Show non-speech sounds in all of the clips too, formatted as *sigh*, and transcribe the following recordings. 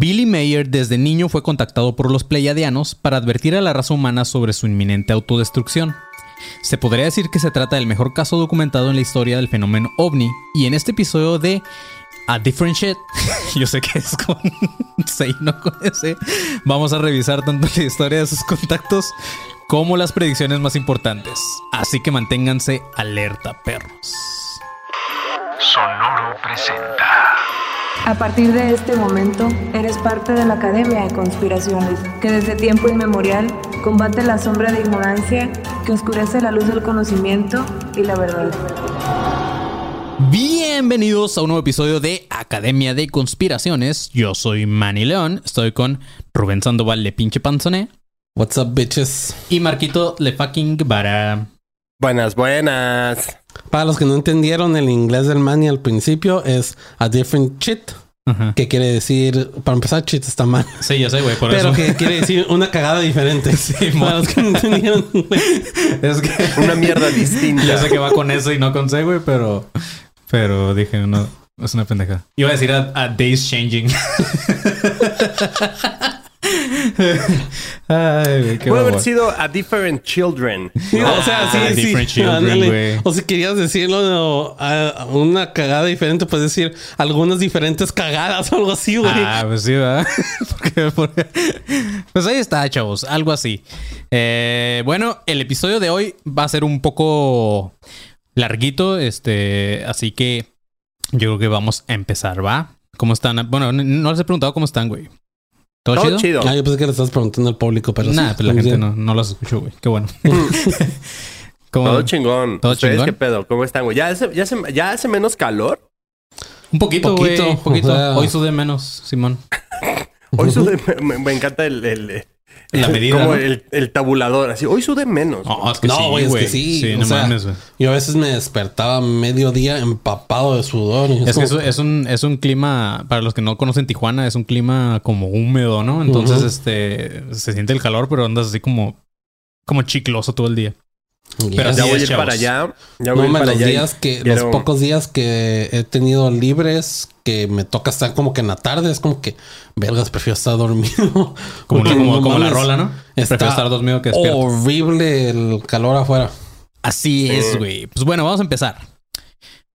Billy Mayer desde niño fue contactado por los Pleiadianos para advertir a la raza humana sobre su inminente autodestrucción. Se podría decir que se trata del mejor caso documentado en la historia del fenómeno ovni, y en este episodio de A Different Shit, *laughs* yo sé que es con *laughs* y no con S, vamos a revisar tanto la historia de sus contactos como las predicciones más importantes. Así que manténganse alerta, perros. Sonoro presenta. A partir de este momento, eres parte de la Academia de Conspiraciones, que desde tiempo inmemorial combate la sombra de ignorancia que oscurece la luz del conocimiento y la verdad. Bienvenidos a un nuevo episodio de Academia de Conspiraciones. Yo soy Manny León, estoy con Rubén Sandoval de Pinche Panzoné What's up, bitches? y Marquito Le Fucking Vara. Buenas, buenas. Para los que no entendieron el inglés del Manny al principio, es a different shit. Ajá. Que quiere decir, para empezar, shit está mal. Sí, ya sé, güey, por Pero eso. que quiere decir una cagada diferente. para los que no entendieron. Es que Una mierda distinta. ya sé que va con S y no con C, güey, pero. Pero dije, no, es una pendeja. Iba a decir a, a Days Changing. *laughs* Ay, güey, qué Puede haber sido A Different Children. o sea, Ah, sí, sí. different children, ándale. güey. O si querías decirlo a, a una cagada diferente, puedes decir algunas diferentes cagadas o algo así, güey. Ah, pues sí, ¿verdad? *laughs* Porque- porque- Pues ahí está, chavos. Algo así. Eh, bueno, el episodio de hoy va a ser un poco larguito. Este, así que yo creo que vamos a empezar, ¿va? ¿Cómo están? Bueno, no les he preguntado cómo están, güey. ¿Todo, Todo chido? chido. Ah, yo pensé que le estás preguntando al público, pero Nah, sí, pues la gente no, no los escuchó, güey. Qué bueno. *laughs* *laughs* ¿Cómo? Todo chingón. ¿Todo ¿Ustedes chingón? qué pedo? ¿Cómo están, güey? ¿Ya hace, ya, hace, ¿Ya hace menos calor? Un poquito, güey. Poquito, Un poquito. *laughs* o sea- Hoy sudé menos, Simón. Hoy sudé... me, me encanta el... el- La *laughs* medida, Como ¿no? el, el tabulador. Así, hoy sudé menos. No, es que No, sí, güey, es que sí. no sea, mames, güey. Yo a veces me despertaba a mediodía empapado de sudor. y Es que como- es, es un, es un clima, para los que no conocen Tijuana, es un clima como húmedo, ¿no? Entonces, este, se siente el calor, pero andas así como, como chicloso todo el día. Yes. pero ya voy a ir para allá. Ya voy No, a ir para los allá. y días que, quiero- los pocos días que he tenido libres, que me toca estar como que en la tarde, es como que, vergas, prefiero estar dormido. *laughs* Como, la rola, ¿no? Está Prefiero estar dormido que despierto. horrible el calor afuera. Así Sí. es, güey. Pues bueno, vamos a empezar.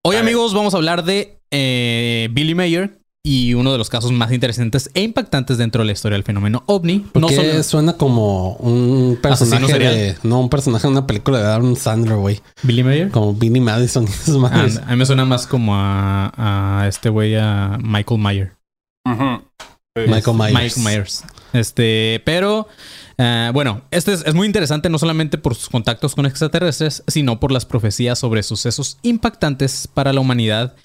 Hoy, amigos, vamos a hablar de eh, Billy Mayer y uno de los casos más interesantes e impactantes dentro de la historia del fenómeno ovni. Porque solo- suena como un personaje de... No, un personaje de una película de Adam Sandler, güey. Billy Mayer. Como Billy Madison y esas Ah, madres. a mí me suena más como a, a este güey, a Michael Mayer. Michael Myers. Mike Myers. Este, pero eh, bueno, este es, es muy interesante no solamente por sus contactos con extraterrestres, sino por las profecías sobre sucesos impactantes para la humanidad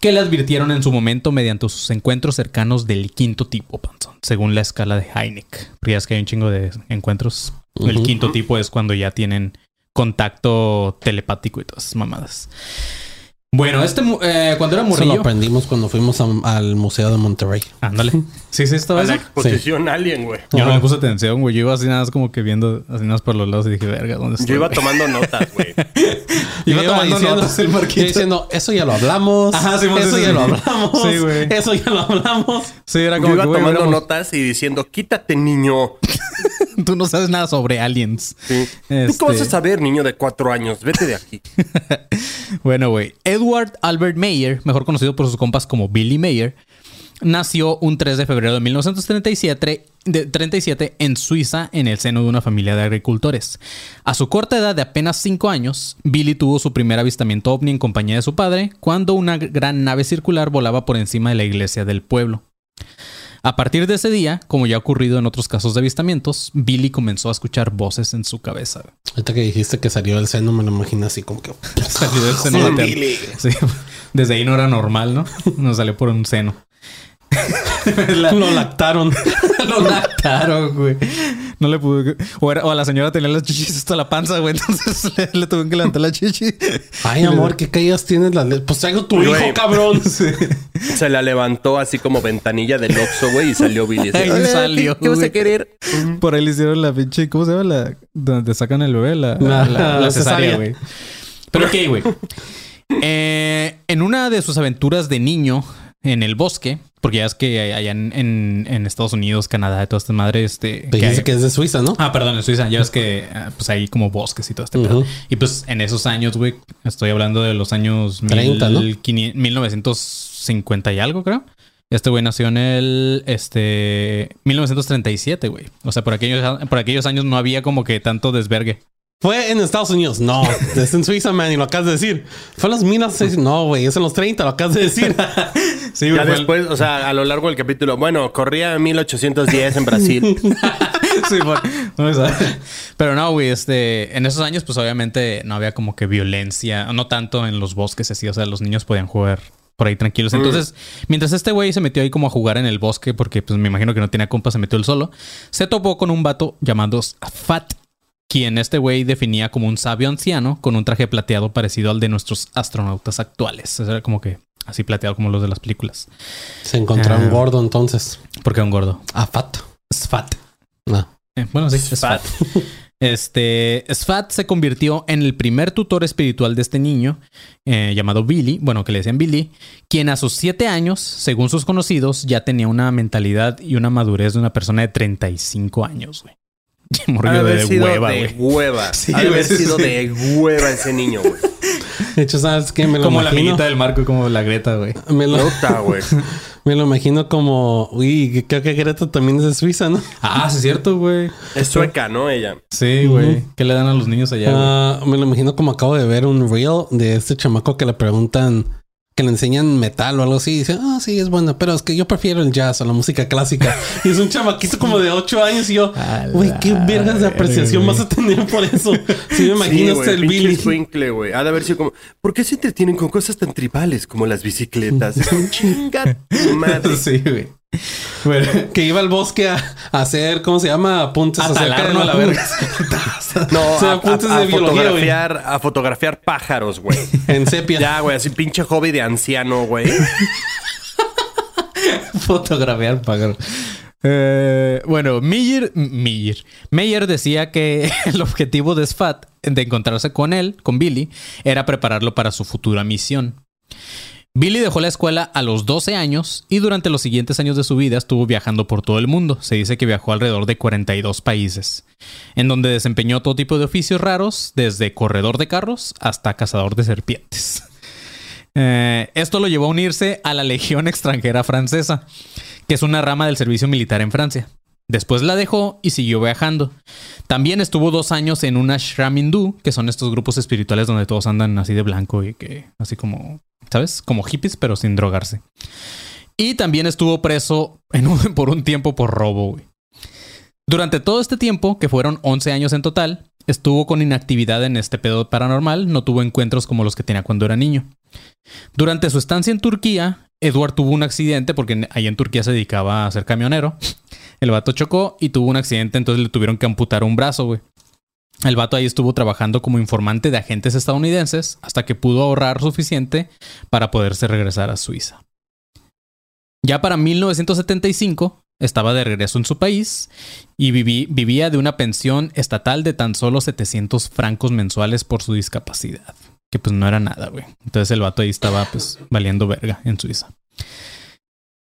que le advirtieron en su momento mediante sus encuentros cercanos del quinto tipo, Panzón, según la escala de Heineck. Porque ya es que hay un chingo de encuentros. El quinto tipo es cuando ya tienen contacto telepático y todas esas mamadas. Bueno, este eh, cuando era Eso lo morrillo. aprendimos cuando fuimos a- al Museo de Monterrey. Ándale. *laughs* Sí, sí, estaba A la exposición alien, güey. Yo no me puse atención, güey. Yo iba así nada más como que viendo así nada más por los lados y dije, verga, ¿dónde estoy? Yo iba tomando notas, *laughs* güey. Y iba tomando diciendo, notas el Marquito. iba diciendo, eso ya lo hablamos. Ajá, eso sí, ya sí, lo hablamos. Sí, güey. Eso ya lo hablamos. Sí, era Yo como iba que, güey, tomando notas y diciendo, quítate, niño. *laughs* Tú no sabes nada sobre aliens. Sí. ¿Tú Este- qué vas a saber, niño de cuatro años? Vete de aquí. Bueno, güey. Edward Albert Mayer, mejor conocido por sus compas como Billy Mayer, nació un 3 de febrero de 1937 de 37 en Suiza en el seno de una familia de agricultores. A su corta edad de apenas 5 años, Billy tuvo su primer avistamiento ovni en compañía de su padre cuando una gran nave circular volaba por encima de la iglesia del pueblo. A partir de ese día, como ya ha ocurrido en otros casos de avistamientos, Billy comenzó a escuchar voces en su cabeza. Ahorita que dijiste que salió del seno, me lo imagino así como que. *laughs* Salió del seno. *laughs* Billy. Sí, *laughs* desde ahí no era normal, ¿no? Nos salió por un seno. *laughs* La- Lo lactaron. *laughs* lo lactaron, güey. No le pude. O, era- o a la señora tenía las chichis hasta la panza, güey. *laughs* Entonces le, le tuvieron que levantar la chichi. Ay, amor, ¿qué caídas tienes? Pues traigo tu Güey. hijo, cabrón. Se la levantó así como ventanilla del Oxxo, güey, y salió Billy. "Hola, salió, ¿Qué, qué vas a querer? Por ahí le hicieron la pinche. ¿Cómo se llama? La, donde sacan el bebé. La, La- la- cesárea. güey. Pero ok, güey. Eh, en una de sus aventuras de niño en el bosque, Porque ya es que allá en, en- en Estados Unidos, Canadá, todas estas madres, este... Te que hay- que es de Suiza, ¿no? Ah, perdón, en Suiza. Ya ves que ah, pues hay como bosques y todo este pedo. Ujú. Y pues en esos años, güey, estoy hablando de los años 30, ¿no? 1500 1950 y algo, creo. Este güey nació en el este 1937, güey. O sea, por aquellos, por aquellos años no había como que tanto desvergue. Fue en Estados Unidos. No, *laughs* es en Suiza, man, y lo acabas de decir. Fue en los 1900. No, güey, es en los 30, lo acabas de decir. *laughs* Sí, Ya después, o sea, a lo largo del capítulo, bueno, corría en 1810 en Brasil. *laughs* sí, por- no me sabe. Pero no, güey, este, en esos años, pues obviamente no había como que violencia, no tanto en los bosques así, o sea, los niños podían jugar por ahí tranquilos. Entonces, mientras este güey se metió ahí como a jugar en el bosque, porque pues me imagino que no tenía compa, se metió él solo, se topó con un vato llamado Fat, quien este güey definía como un sabio anciano con un traje plateado parecido al de nuestros astronautas actuales. Era como que así plateado como los de las películas. Se encontró Ah. un gordo entonces. Porque era un gordo. Ah, fat. Sfat. No. Eh, bueno, sí, Sfat. Este, Sfat se convirtió en el primer tutor espiritual de este niño, eh, llamado Billy, bueno, que le decían Billy, quien a sus siete años, según sus conocidos, ya tenía una mentalidad y una madurez de una persona de 35 años, güey. *laughs* Ha Morrido de sido hueva, de güey. hueva. *laughs* Sí, ha de haber sido sí. de hueva ese niño, güey. De hecho, ¿sabes qué? Me lo Como la amiguita del Marco y como la Greta, güey. Me lo, güey. *laughs* me lo imagino como... Uy, creo que Greta también es de Suiza, ¿no? Ah, sí es cierto, güey. Es sueca, ¿no? Ella. Sí, güey. ¿Qué le dan a los niños allá, güey? Ah, me lo imagino como acabo de ver un reel de este chamaco que le preguntan, que le enseñan metal o algo así. Y dice, ah, sí, es bueno, pero es que yo prefiero el jazz o la música clásica. *laughs* y es un chamaquito como de 8 años y yo, güey, qué vergas de apreciación güey. vas a tener por eso. *laughs* Sí, me Sí, hasta el Billy. escuincle, güey. Ha de haber sido como... ¿Por qué se entretienen con cosas tan tribales como las bicicletas? *laughs* Chinga madre. Sí, güey. Bueno, *laughs* Que iba al bosque a, a hacer, ¿cómo se llama? Apuntes a talarlo a la verga. *laughs* *laughs* No, O sea, a, apuntes a- de biología, fotografiar, a fotografiar pájaros, güey. En sepia. Ya, güey, así pinche hobby de anciano, güey. Fotografiar pájaro. Eh, bueno, Meyer, Meyer, Meyer decía que el objetivo de Sfat de encontrarse con él, con Billy, era prepararlo para su futura misión. Billy dejó la escuela a los 12 años y durante los siguientes años de su vida estuvo viajando por todo el mundo. Se dice que viajó alrededor de 42 países, en donde desempeñó todo tipo de oficios raros, desde corredor de carros hasta cazador de serpientes. *laughs* Eh, esto lo llevó a unirse a la Legión extranjera francesa, que es una rama del servicio militar en Francia. Después la dejó y siguió viajando. También estuvo dos años en una ashram hindú, que son estos grupos espirituales donde todos andan así de blanco y que así como, ¿sabes? Como hippies, pero sin drogarse. Y también estuvo preso *laughs* por un tiempo por robo. güey. Durante todo este tiempo, que fueron 11 años en total, estuvo con inactividad en este pedo paranormal, no tuvo encuentros como los que tenía cuando era niño. Durante su estancia en Turquía, Edward tuvo un accidente porque ahí en Turquía se dedicaba a ser camionero. El vato chocó y tuvo un accidente, entonces le tuvieron que amputar un brazo, güey. El vato ahí estuvo trabajando como informante de agentes estadounidenses hasta que pudo ahorrar suficiente para poderse regresar a Suiza. Ya para 1975 estaba de regreso en su país y viví- vivía de una pensión estatal de tan solo 700 francos mensuales por su discapacidad. Que pues no era nada, güey. Entonces el vato ahí estaba pues valiendo verga en Suiza.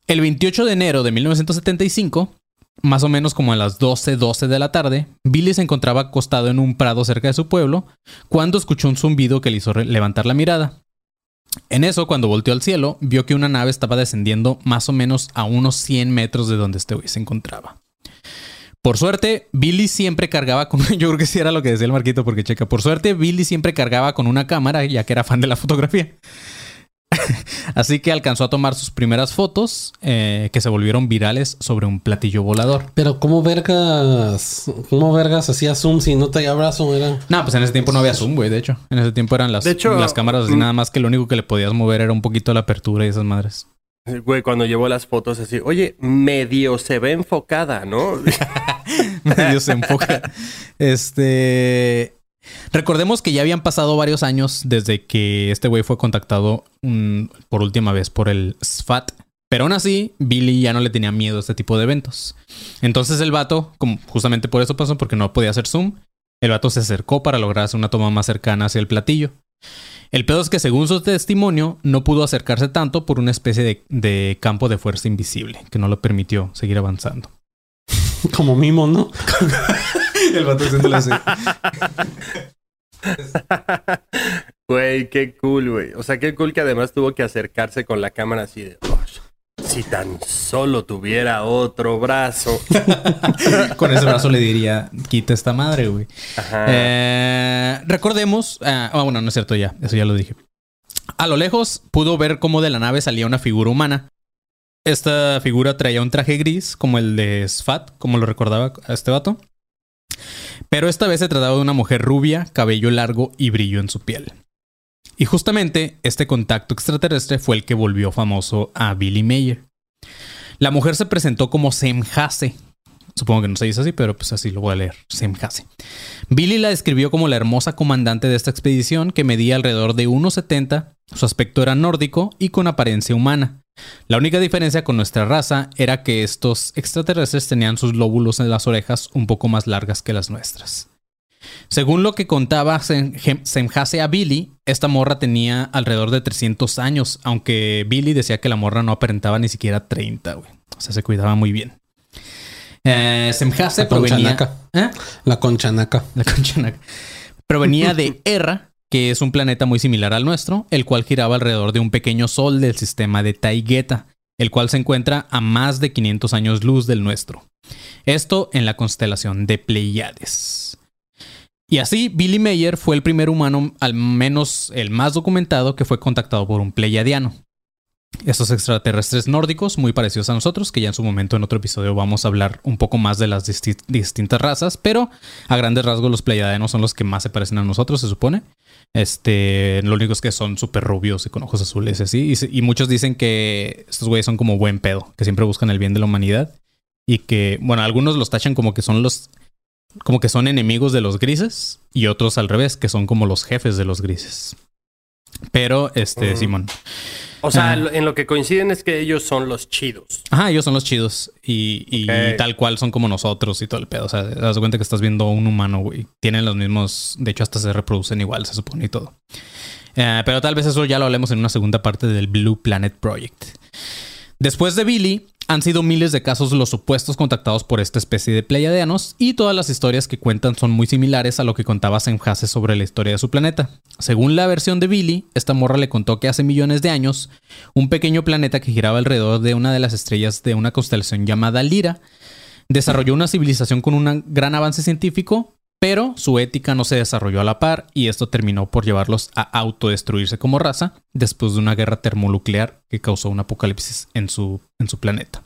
El 28 de enero de 1975, más o menos como a las 12, 12 de la tarde, Billy se encontraba acostado en un prado cerca de su pueblo cuando escuchó un zumbido que le hizo levantar la mirada. En eso, cuando volteó al cielo, vio que una nave estaba descendiendo más o menos a unos 100 metros de donde este güey se encontraba. Por suerte, Billy siempre cargaba con... *laughs* Yo creo que sí era lo que decía el Marquito, porque checa. Por suerte, Billy siempre cargaba con una cámara, ya que era fan de la fotografía. *laughs* Así que alcanzó a tomar sus primeras fotos, eh, que se volvieron virales sobre un platillo volador. Pero ¿cómo vergas? ¿Cómo vergas hacía zoom si no te abrazo? Era... No, pues en ese tiempo no había zoom, güey, de hecho. En ese tiempo eran las, De hecho, las cámaras así, mm. nada más que lo único que le podías mover era un poquito la apertura y esas madres. Güey, cuando llevó las fotos así, oye, medio se ve enfocada, ¿no? *laughs* medio se enfoca. Este. Recordemos que ya habían pasado varios años desde que este güey fue contactado mm, por última vez por el SFAT. Pero aún así, Billy ya no le tenía miedo a este tipo de eventos. Entonces el vato, como justamente por eso pasó, porque no podía hacer zoom, el vato se acercó para lograr hacer una toma más cercana hacia el platillo. El pedo es que según su testimonio no pudo acercarse tanto por una especie de, de campo de fuerza invisible que no lo permitió seguir avanzando. Como mimo, ¿no? *laughs* *laughs* El vato haciéndole así. *laughs* Güey, qué cool, güey. O sea, qué cool que además tuvo que acercarse con la cámara así de... "Oh, si tan solo tuviera otro brazo. *laughs* Con ese brazo le diría, quita esta madre, güey. Ajá. Eh, recordemos, ah, ah, bueno, no es cierto ya, eso ya lo dije. A lo lejos pudo ver cómo de la nave salía una figura humana. Esta figura traía un traje gris, como el de Sfat, como lo recordaba a este vato. Pero esta vez se trataba de una mujer rubia, cabello largo y brillo en su piel. Y justamente este contacto extraterrestre fue el que volvió famoso a Billy Mayer. La mujer se presentó como Semhase. Supongo que no se dice así, pero pues así lo voy a leer. Semhase. Billy la describió como la hermosa comandante de esta expedición que medía alrededor de 1,70. Su aspecto era nórdico y con apariencia humana. La única diferencia con nuestra raza era que estos extraterrestres tenían sus lóbulos en las orejas un poco más largas que las nuestras. Según lo que contaba Semhase a Billy, esta morra tenía alrededor de 300 años, aunque Billy decía que la morra no aparentaba ni siquiera 30, güey. O sea, se cuidaba muy bien. Eh, Semhase La provenía... conchanaca. ¿Eh? La conchanaca. La conchanaca. Provenía de *laughs* Erra, que es un planeta muy similar al nuestro, el cual giraba alrededor de un pequeño sol del sistema de Taigueta, el cual se encuentra a más de 500 años luz del nuestro. Esto en la constelación de Pleiades. Y así, Billy Mayer fue el primer humano, al menos el más documentado, que fue contactado por un pleiadiano. Estos extraterrestres nórdicos, muy parecidos a nosotros, que ya en su momento en otro episodio vamos a hablar un poco más de las disti- distintas razas, pero a grandes rasgos los pleiadianos son los que más se parecen a nosotros, se supone. Este, lo único es que son súper rubios y con ojos azules así. Y, y muchos dicen que estos güeyes son como buen pedo, que siempre buscan el bien de la humanidad. Y que, bueno, algunos los tachan como que son los, como que son enemigos de los grises y otros al revés, que son como los jefes de los grises. Pero, este. Simón. O sea, Ah. en lo que coinciden es que ellos son los chidos. Ajá, ellos son los chidos. Y, y tal cual son como nosotros y todo el pedo. O sea, te das cuenta que estás viendo un humano, güey. Tienen los mismos. De hecho, hasta se reproducen igual, se supone y todo. Eh, pero tal vez eso ya lo hablemos en una segunda parte del Blue Planet Project. Después de Billy, han sido miles de casos los supuestos contactados por esta especie de pleiadianos y todas las historias que cuentan son muy similares a lo que contaba Semhase sobre la historia de su planeta. Según la versión de Billy, esta morra le contó que hace millones de años, un pequeño planeta que giraba alrededor de una de las estrellas de una constelación llamada Lira desarrolló una civilización con un gran avance científico, pero su ética no se desarrolló a la par y esto terminó por llevarlos a autodestruirse como raza después de una guerra termonuclear que causó un apocalipsis en su, en su planeta.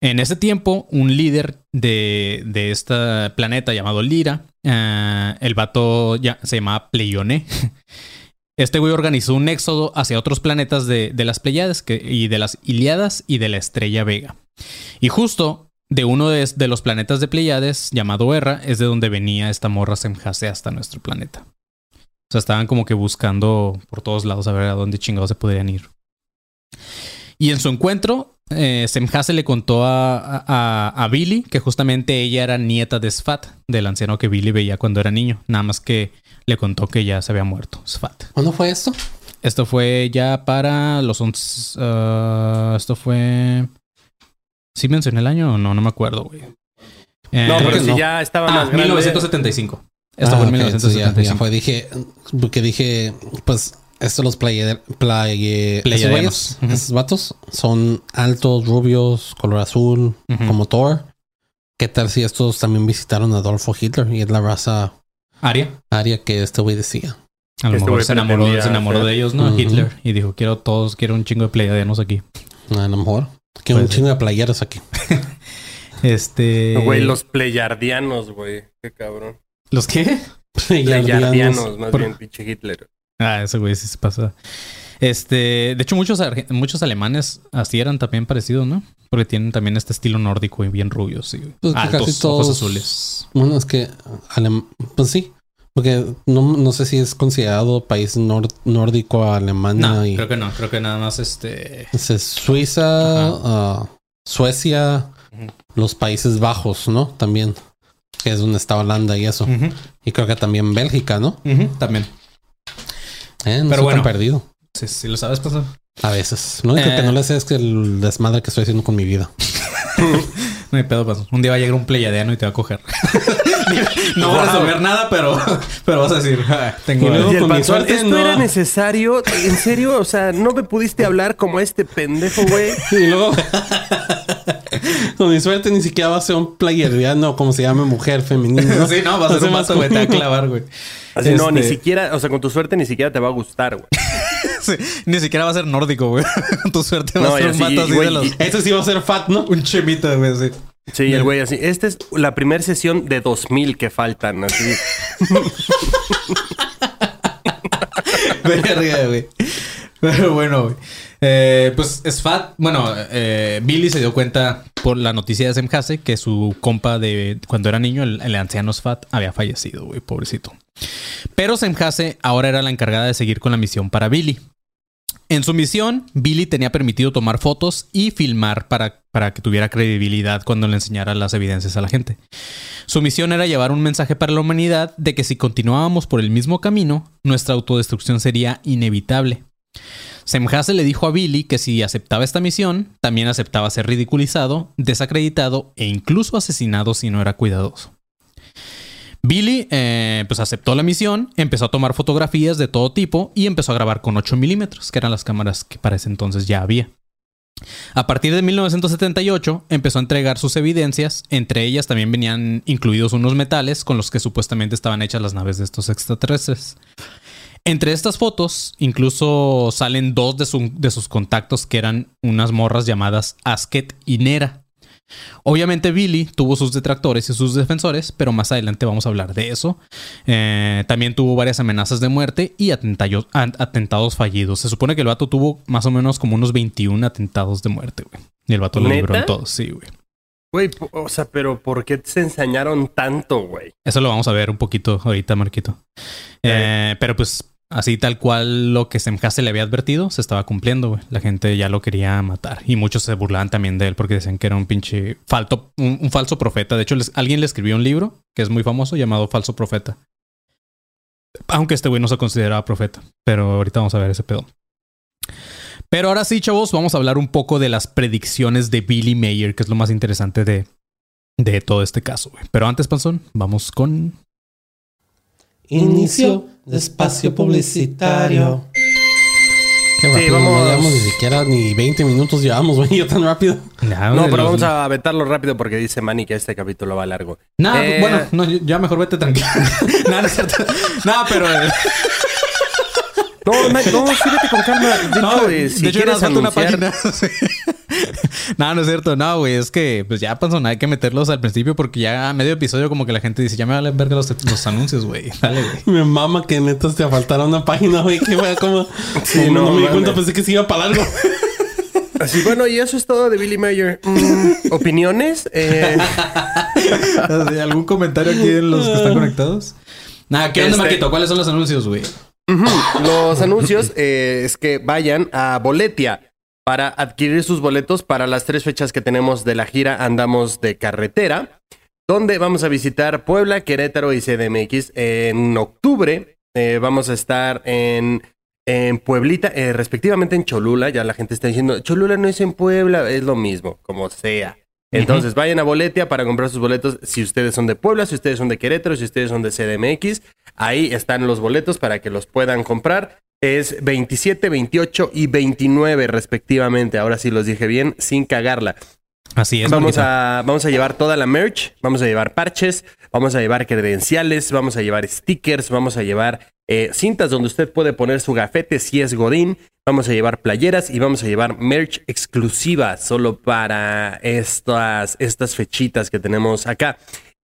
En ese tiempo, un líder de, de este planeta llamado Lira, eh, el vato ya, se llamaba Pleione. *laughs* Este güey organizó un éxodo hacia otros planetas de, de las Pleiades que, y de las Iliadas y de la estrella Vega. Y justo de uno de, de los planetas de Pleiades, llamado Erra, es de donde venía esta morra Semhase hasta nuestro planeta. O sea, estaban como que buscando por todos lados a ver a dónde chingados se podrían ir. Y en su encuentro, eh, Semhase le contó a, a- a Billy que justamente ella era nieta de Sfat, del anciano que Billy veía cuando era niño. Nada más que le contó que ya se había muerto, Sfat. ¿Cuándo fue esto? Esto fue ya para los 11. ah, esto fue. ¿Sí mencioné el año o no? No me acuerdo, güey. Eh, No, pero si no. ya estaba ah, más grande. 1975. Esto Ah, fue en ok, entonces ya- 1975. Ya, fue, dije, porque dije, pues, estos los playa, Pleiadianos. esos, esos vatos son altos, rubios, color azul, como Thor. ¿Qué tal si estos también visitaron a Adolfo Hitler y es la raza Aria. aria que este güey decía? A lo Este mejor güey se enamoró, se enamoró de ellos, ¿no? Hitler. Y dijo, quiero todos, quiero un chingo de pleiadianos aquí. A lo mejor. Quiero un Puede chingo de playeras aquí. *laughs* Este. Güey, los pleyardianos, güey. Qué cabrón. ¿Los qué? Pleyardianos, más Por- bien, pinche Hitler. Ah, ese güey sí se pasa. Este, de hecho, muchos, muchos alemanes así eran también parecidos, ¿no? Porque tienen también este estilo nórdico y bien rubios y Pues que altos, casi todos- ojos azules. Bueno, es que alem- pues sí, porque no, no sé si es considerado país nor- nórdico Alemania No, y creo que no. Creo que nada más este. es Suiza, ah, Suecia, los Países Bajos, ¿no? También, que es donde está Holanda y eso. Y creo que también Bélgica, ¿no? También. Eh, no Pero bueno. tan perdido. Sí, sí, lo sabes, pasó. A veces. Lo único Eh. que no le sé es que el desmadre que estoy haciendo con mi vida. *laughs* No hay pedo, pasó. Un día va a llegar un pleiadiano y te va a coger. *laughs* *laughs* no va a resolver nada, pero, *laughs* pero vas a decir, "Ah, tengo. Y luego- Y el con mi suerte, ¿esto no. era necesario? ¿En serio? O sea, ¿no me pudiste hablar como este pendejo, güey? *laughs* Y luego, con mi suerte, ni siquiera va a ser un player, no, como se llama mujer femenina. ¿no? sí, no, va a ser un güey, te va a clavar, güey. Así no, ni Este, siquiera, o sea, con tu suerte ni siquiera te va a gustar, güey. sí, ni siquiera va a ser nórdico, güey. Con tu suerte va No, a ser un así, vato así güey, de los. y- Ese sí va a ser fat, ¿no? Un chemito, güey, sí. Sí, el güey así. Esta es la primera sesión de 2000 que faltan, así. *laughs* Verga, güey. Pero bueno, güey. Eh, pues Sfat, bueno, eh, Billy se dio cuenta por la noticia de Semhase que su compa de cuando era niño, el, el anciano Sfat, había fallecido, güey, pobrecito. Pero Semhase ahora era la encargada de seguir con la misión para Billy. En su misión, Billy tenía permitido tomar fotos y filmar para, para que tuviera credibilidad cuando le enseñara las evidencias a la gente. Su misión era llevar un mensaje para la humanidad de que si continuábamos por el mismo camino, nuestra autodestrucción sería inevitable. Semhase le dijo a Billy que si aceptaba esta misión, también aceptaba ser ridiculizado, desacreditado e incluso asesinado si no era cuidadoso. Billy eh, pues aceptó la misión, empezó a tomar fotografías de todo tipo y empezó a grabar con 8 milímetros, que eran las cámaras que para ese entonces ya había. A partir de 1978 empezó a entregar sus evidencias, entre ellas también venían incluidos unos metales con los que supuestamente estaban hechas las naves de estos extraterrestres. Entre estas fotos, incluso salen dos de, de sus contactos que eran unas morras llamadas Asket y Nera. Obviamente Billy tuvo sus detractores y sus defensores, pero más adelante vamos a hablar de eso. Eh, también tuvo varias amenazas de muerte y atentados fallidos. Se supone que el vato tuvo más o menos como unos 21 atentados de muerte, güey. Y el vato lo libró en todos, sí, güey. Güey, o sea, pero ¿por qué se ensañaron tanto, güey? Eso lo vamos a ver un poquito ahorita, Marquito. Eh, pero pues así tal cual lo que Semhase le había advertido se estaba cumpliendo, güey. La gente ya lo quería matar. Y muchos se burlaban también de él porque decían que era un pinche falto, un, falso profeta. De hecho, alguien le escribió un libro que es muy famoso llamado Falso Profeta. Aunque este güey no se consideraba profeta. Pero ahorita vamos a ver ese pedo. Pero ahora sí, chavos, vamos a hablar un poco de las predicciones de Billy Mayer, que es lo más interesante de, de todo este caso. Pero antes, Panzón, vamos con Inicio espacio publicitario. Qué Sí, rápido, vamos. no llevamos ni siquiera ni 20 minutos llevamos, güey, *laughs* yo tan rápido. No, pero los- vamos a aventarlo rápido porque dice Manny que este capítulo va largo. Nah, Eh, bueno, no, ya mejor vete tranquilo. *laughs* nah, no es cierto. Pero. eh, No, no, sí, vete con calma. De no, hecho, de eh, si hecho, quieres nada más falta una anunciar... página. *laughs* Sí. no, no es cierto. No, güey, es que pues ya pasó, hay que meterlos al principio porque ya a medio episodio como que la gente dice, ya me valen verga los, los anuncios, güey. *laughs* Dale, güey. Me mama que neta te faltara una página, güey, que fue como... Sí, como no, no, me di cuenta, pensé que se iba para largo. Así, bueno, y eso es todo de Billy Mayer. Mm, *laughs* ¿Opiniones? Eh, ¿Algún comentario aquí en los que están conectados? Nah, ¿qué onda, Este- Marquito? ¿Cuáles son los anuncios, güey? *laughs* Los anuncios eh, es que vayan a Boletia para adquirir sus boletos para las tres fechas que tenemos de la gira Andamos de Carretera, donde vamos a visitar Puebla, Querétaro y CDMX. En octubre eh, vamos a estar en, en Pueblita, eh, respectivamente en Cholula. Ya la gente está diciendo, Cholula no es en Puebla, es lo mismo, como sea. Entonces vayan a Boletia para comprar sus boletos si ustedes son de Puebla, si ustedes son de Querétaro, si ustedes son de CDMX. Ahí están los boletos para que los puedan comprar. Es 27, 28 y 29 respectivamente. Ahora sí los dije bien, sin cagarla. Así es, Vamos a, vamos a llevar toda la merch, vamos a llevar parches, vamos a llevar credenciales, vamos a llevar stickers, vamos a llevar eh, cintas donde usted puede poner su gafete si es Godín, vamos a llevar playeras y vamos a llevar merch exclusiva solo para estas, estas fechitas que tenemos acá.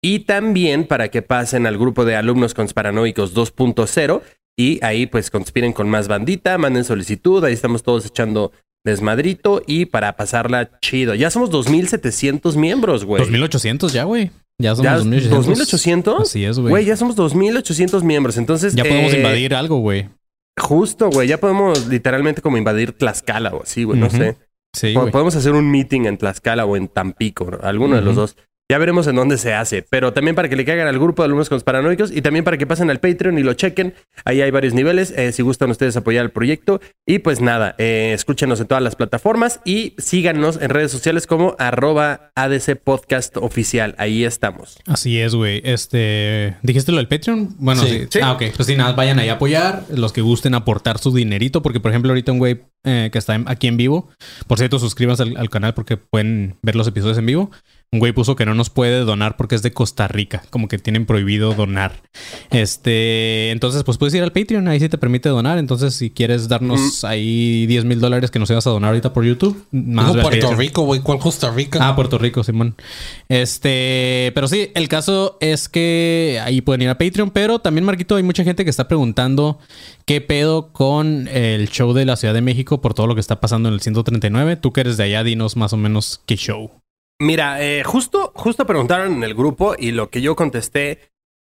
Y también para que pasen al grupo de alumnos conspiranoicos 2.0 y ahí pues conspiren con más bandita, manden solicitud, ahí estamos todos echando desmadrito y para pasarla chido. Ya somos 2700 miembros, güey. 2800 ya, güey. Ya somos ¿Ya 2800. 2800? Así es, güey. Güey, ya somos 2800 miembros. Entonces, Ya podemos eh, invadir algo, güey. Justo, güey. Ya podemos literalmente como invadir Tlaxcala o así, güey. No sé. Sí, güey. Podemos hacer un meeting en Tlaxcala o en Tampico, ¿no? alguno de los dos. Ya veremos en dónde se hace, pero también para que le caigan al grupo de alumnos con los paranoicos y también para que pasen al Patreon y lo chequen. Ahí hay varios niveles, eh, si gustan ustedes apoyar el proyecto. Y pues nada, eh, escúchenos en todas las plataformas y síganos en redes sociales como arroba ADC Podcast Oficial. Ahí estamos. Así es, güey. Este, ¿dijiste lo del Patreon? Bueno, Sí. sí. Sí. Ah, ok. Pues sí, nada, vayan ahí a apoyar. Los que gusten aportar su dinerito, porque por ejemplo, ahorita un güey eh, que está en- aquí en vivo, por cierto, suscríbanse al, al canal porque pueden ver los episodios en vivo. Un güey puso que no nos puede donar porque es de Costa Rica, como que tienen prohibido donar. Este, entonces, pues puedes ir al Patreon, ahí sí te permite donar. Entonces, si quieres darnos ahí 10 mil dólares que nos ibas a donar ahorita por YouTube, más Puerto Patreon. Rico, güey. ¿Cuál Costa Rica? Ah, Puerto Rico, Simón. Este, pero sí, el caso es que ahí pueden ir a Patreon, pero también, Marquito, hay mucha gente que está preguntando qué pedo con el show de la Ciudad de México por todo lo que está pasando en el 139. Tú que eres de allá, dinos más o menos qué show. Mira, eh, justo, justo preguntaron en el grupo y lo que yo contesté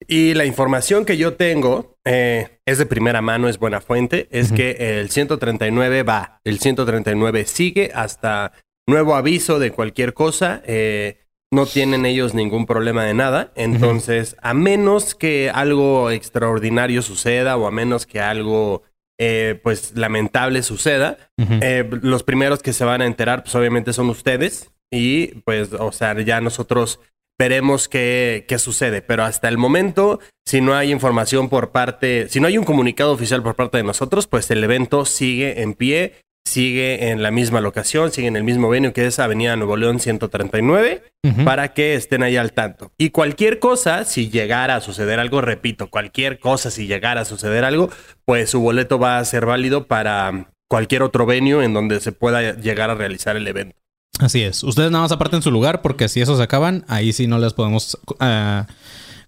y la información que yo tengo eh, es de primera mano, es buena fuente, es Ujú. que el 139 va, el 139 sigue hasta nuevo aviso de cualquier cosa. eh, no tienen ellos ningún problema de nada. Entonces, a menos que algo extraordinario suceda o a menos que algo, eh, pues, lamentable suceda, eh, los primeros que se van a enterar, pues obviamente son ustedes. Y pues, o sea, ya nosotros veremos qué, qué sucede. Pero hasta el momento, si no hay información por parte, si no hay un comunicado oficial por parte de nosotros, pues el evento sigue en pie, sigue en la misma locación, sigue en el mismo venue que es Avenida Nuevo León 139 Ujú. para que estén ahí al tanto. Y cualquier cosa, si llegara a suceder algo, repito, cualquier cosa, si llegara a suceder algo, pues su boleto va a ser válido para cualquier otro venue en donde se pueda llegar a realizar el evento. Así es. Ustedes nada más aparten su lugar porque si esos se acaban, ahí sí no les podemos ah,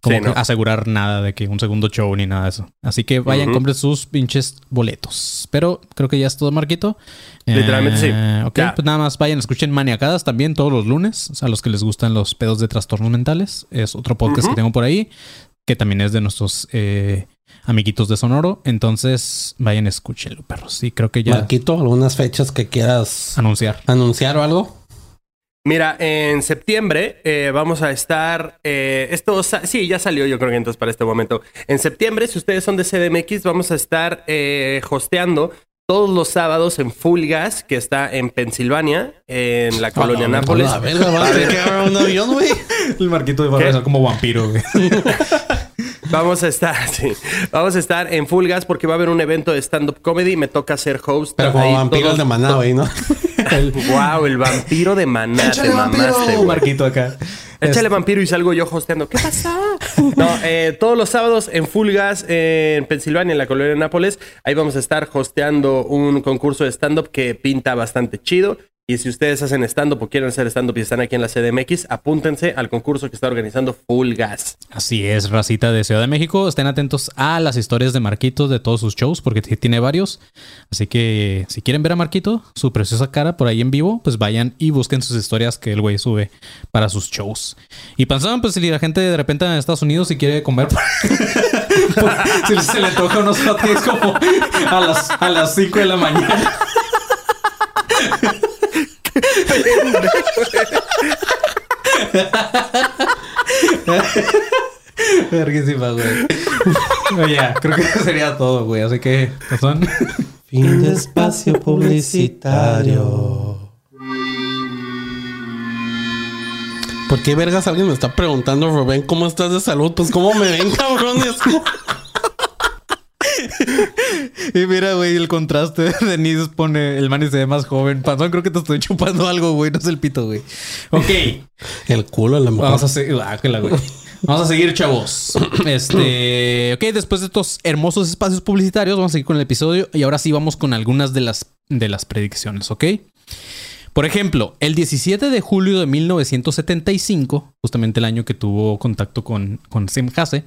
como Sí, que no. asegurar nada de que un segundo show ni nada de eso. Así que vayan, compren sus pinches boletos. Pero creo que ya es todo, Marquito. Literalmente sí. Eh, Ok, Ya. pues nada más vayan, escuchen Maniacadas también todos los lunes. A los que les gustan los pedos de trastornos mentales. Es otro podcast que tengo por ahí, que también es de nuestros eh, amiguitos de Sonoro. Entonces, vayan, escúchenlo, perros. Sí, creo que ya Marquito, algunas fechas que quieras anunciar. anunciar o algo. Mira, en septiembre eh, vamos a estar. eh, esto sí, ya salió, yo creo que entonces para este momento. En septiembre, si ustedes son de CDMX, vamos a estar eh, hosteando todos los sábados en Full Gas, que está en Pensilvania, en la colonia Nápoles. A a *laughs* un avión, güey. El Marquito va a como vampiro, güey. *laughs* Vamos a estar, *laughs* sí, vamos a estar en Full Gas porque va a haber un evento de stand-up comedy. Me toca ser host. Pero como ahí todos- de maná, güey, ¿no? *laughs* Wow, el vampiro de maná. Te mamaste, güey. Marquito acá. Échale vampiro y salgo yo hosteando. ¿Qué pasó? No, eh, todos los sábados en Full Gas eh, en Pensilvania, en la colonia de Nápoles. Ahí vamos a estar hosteando un concurso de stand-up que pinta bastante chido. Y si ustedes hacen stand-up o quieren hacer stand-up y están aquí en la CDMX, apúntense al concurso que está organizando Full Gas. Así es, racita de Ciudad de México. Estén atentos a las historias de Marquito de todos sus shows, porque tiene varios. Así que si quieren ver a Marquito, su preciosa cara por ahí en vivo, pues vayan y busquen sus historias que el güey sube para sus shows. Y pensaban, pues si la gente de repente en Estados Unidos si quiere comer, *laughs* pues, si se le toca unos hotcakes como a las, a las 5 de la mañana. Verguísima, güey. Oye, creo que eso sería todo, güey. Así que, ¿qué son? Fin de espacio publicitario. ¿Por qué vergas alguien me está preguntando, Rubén, cómo estás de salud? Pues cómo me ven, cabrones. *laughs* Y mira, güey, el contraste de Denise pone el man y se ve más joven. Panzón, creo que te estoy chupando algo, güey. No es el pito, güey. Ok. El culo a lo mejor. Vamos a seguir. Ah, la güey. Vamos a seguir, chavos. *clears throat* Este. Ok, después de estos hermosos espacios publicitarios, vamos a seguir con el episodio. Y ahora sí vamos con algunas de las, de las predicciones, ¿ok? Por ejemplo, el 17 de julio de 1975, justamente el año que tuvo contacto con, con Sim Hase,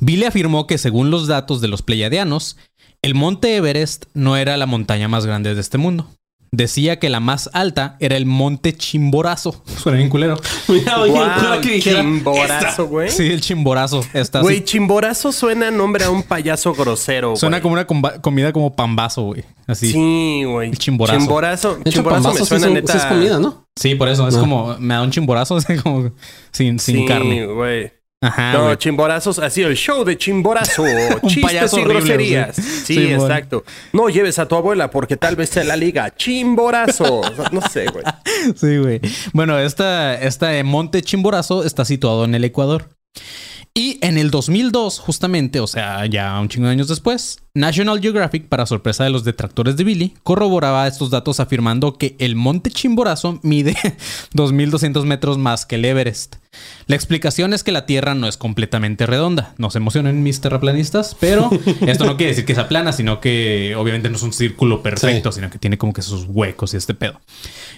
Billy afirmó que según los datos de los pleiadianos, el monte Everest no era la montaña más grande de este mundo. Decía que la más alta era el monte Chimborazo. *laughs* Suena bien culero. Mira, oye, Wow, cura que dijera, chimborazo, güey. Sí, el chimborazo. Está Güey, así. chimborazo suena nombre a un payaso grosero, Suena güey. como una comba- comida como pambazo, güey. Así. Sí. Sí, güey. El chimborazo. Chimborazo. De hecho, chimborazo me pambazos sí, suena neta. sí es comida, ¿no? por eso. Es como... Me da un chimborazo *laughs* así como... Sin, sin Sí, carne. güey. Ajá, no, güey. chimborazos, así el show de chimborazo. *laughs* Un chistes y horrible, groserías. Sí, exacto. No lleves a tu abuela porque tal vez se la liga. Chimborazo. Sea, no sé, güey. *laughs* Sí, güey. Bueno, esta, esta eh, monte Chimborazo está situado en el Ecuador. Y en el 2002, justamente, o sea, ya un chingo de años después, National Geographic, para sorpresa de los detractores de Billy, corroboraba estos datos afirmando que el monte Chimborazo mide *laughs* 2.200 metros más que el Everest. La explicación es que la Tierra no es completamente redonda. No se emocionen mis terraplanistas, pero *laughs* esto no quiere decir que sea plana, sino que obviamente no es un círculo perfecto, sino que tiene como que sus huecos y este pedo.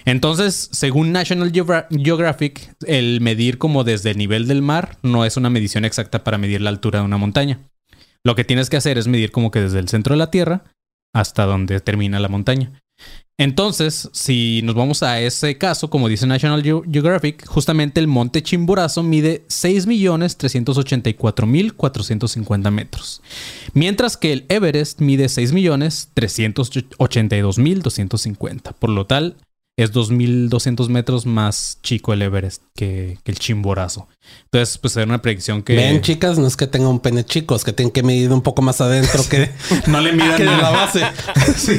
Entonces, según National Geogra- Geographic, el medir como desde el nivel del mar no es una medición exacta para medir la altura de una montaña. Lo que tienes que hacer es medir como que desde el centro de la Tierra hasta donde termina la montaña. Entonces, si nos vamos a ese caso, como dice National Geo- Geographic, justamente el monte Chimborazo mide 6.384.450 metros, mientras que el Everest mide 6.382.250. Por lo tal, es 2.200 metros más chico el Everest que, que el Chimborazo. Entonces, pues era una predicción que... Ven, chicas, no es que tenga un pene chico, es que tienen que medir un poco más adentro que, *laughs* no le midan el- la base. *laughs* Sí.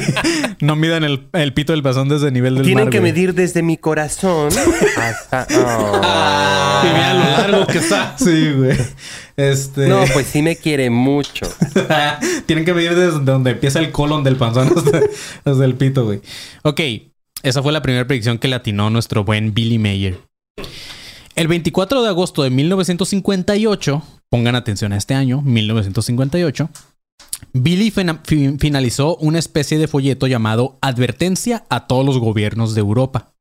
No midan el, el pito del pasón desde el nivel del Tienen mar, que güey. medir desde mi corazón *laughs* hasta. Oh. Y mira lo largo que está. Sí, güey. Este. No, pues sí me quiere mucho. Tienen que medir desde donde empieza el colon del panzón hasta, hasta el pito, güey. Ok, esa fue la primera predicción que le atinó nuestro buen Billy Mayer. El 24 de agosto de 1958, pongan atención a este año, 1958, Billy fina- fi- finalizó una especie de folleto llamado Advertencia a todos los gobiernos de Europa,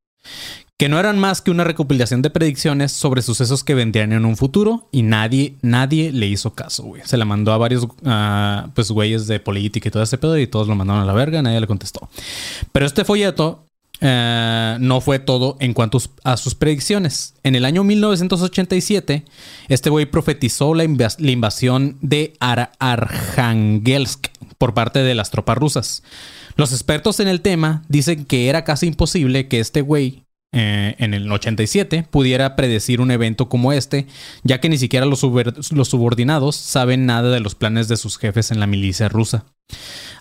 que no eran más que una recopilación de predicciones sobre sucesos que vendrían en un futuro y nadie, nadie le hizo caso, güey. Se la mandó a varios, ah, pues, güeyes de política y todo ese pedo y todos lo mandaron a la verga, nadie le contestó. Pero este folleto eh, no fue todo en cuanto a sus predicciones. En el año 1987, este güey profetizó la, invas- la invasión de Ar- Arjangelsk por parte de las tropas rusas. Los expertos en el tema dicen que era casi imposible que este güey eh, en el 87 pudiera predecir un evento como este, ya que ni siquiera los subordinados saben nada de los planes de sus jefes en la milicia rusa.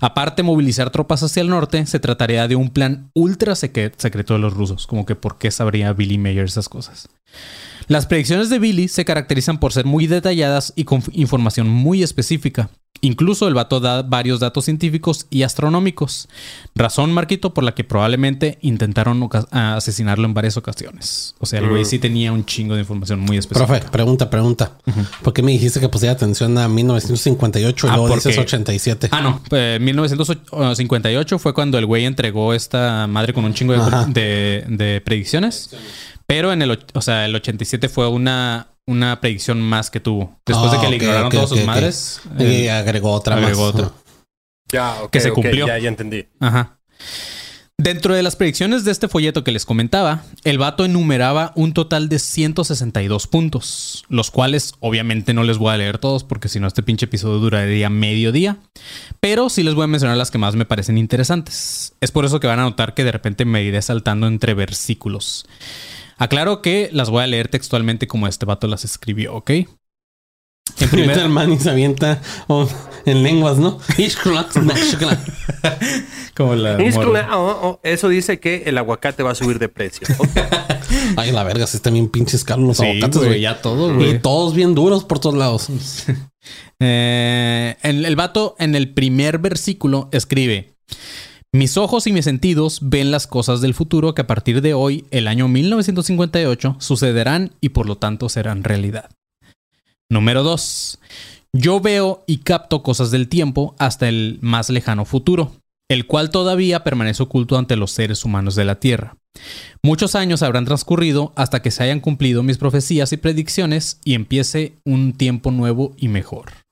Aparte, movilizar tropas hacia el norte se trataría de un plan ultra secre- secreto de los rusos, como que por qué sabría Billy Mayer esas cosas. Las predicciones de Billy se caracterizan por ser muy detalladas y con información muy específica. Incluso el vato da varios datos científicos y astronómicos. Razón, Marquito, por la que probablemente intentaron asesinarlo en varias ocasiones. O sea, el güey sí tenía un chingo de información muy específica. Profe, pregunta, pregunta. ¿Por qué me dijiste que pusiera atención a 1958 y Ah, luego porque- dices 87? Ah, no. Eh, 1958 fue cuando el güey entregó esta madre con un chingo de, Ajá. de- de predicciones. Pero en el, o sea, el 87 fue una, una predicción más que tuvo. Después de Ah, que le ok, ignoraron ok, todas sus madres. Y el- agregó otra agregó más. otra. Ya, ok, Que se cumplió. ya, ya entendí. Ajá. Dentro de las predicciones de este folleto que les comentaba, el vato enumeraba un total de 162 puntos, los cuales obviamente no les voy a leer todos porque si no este pinche episodio duraría medio día, pero sí les voy a mencionar las que más me parecen interesantes. Es por eso que van a notar que de repente me iré saltando entre versículos. Aclaro que las voy a leer textualmente como este vato las escribió, ¿ok? En primer, el man y se avienta oh, en lenguas, ¿no? *laughs* como la oh, oh, eso dice que el aguacate va a subir de precio. *laughs* Ay, la verga, si están bien pinches caros los Sí, aguacates, güey, güey. ya todo, Y güey. todos bien duros por todos lados. *laughs* Eh, el, el vato en el primer versículo escribe: Mis ojos y mis sentidos ven las cosas del futuro que a partir de hoy, el año 1958, sucederán y por lo tanto serán realidad. Número 2. Yo veo y capto cosas del tiempo hasta el más lejano futuro, el cual todavía permanece oculto ante los seres humanos de la Tierra. Muchos años habrán transcurrido hasta que se hayan cumplido mis profecías y predicciones y empiece un tiempo nuevo y mejor.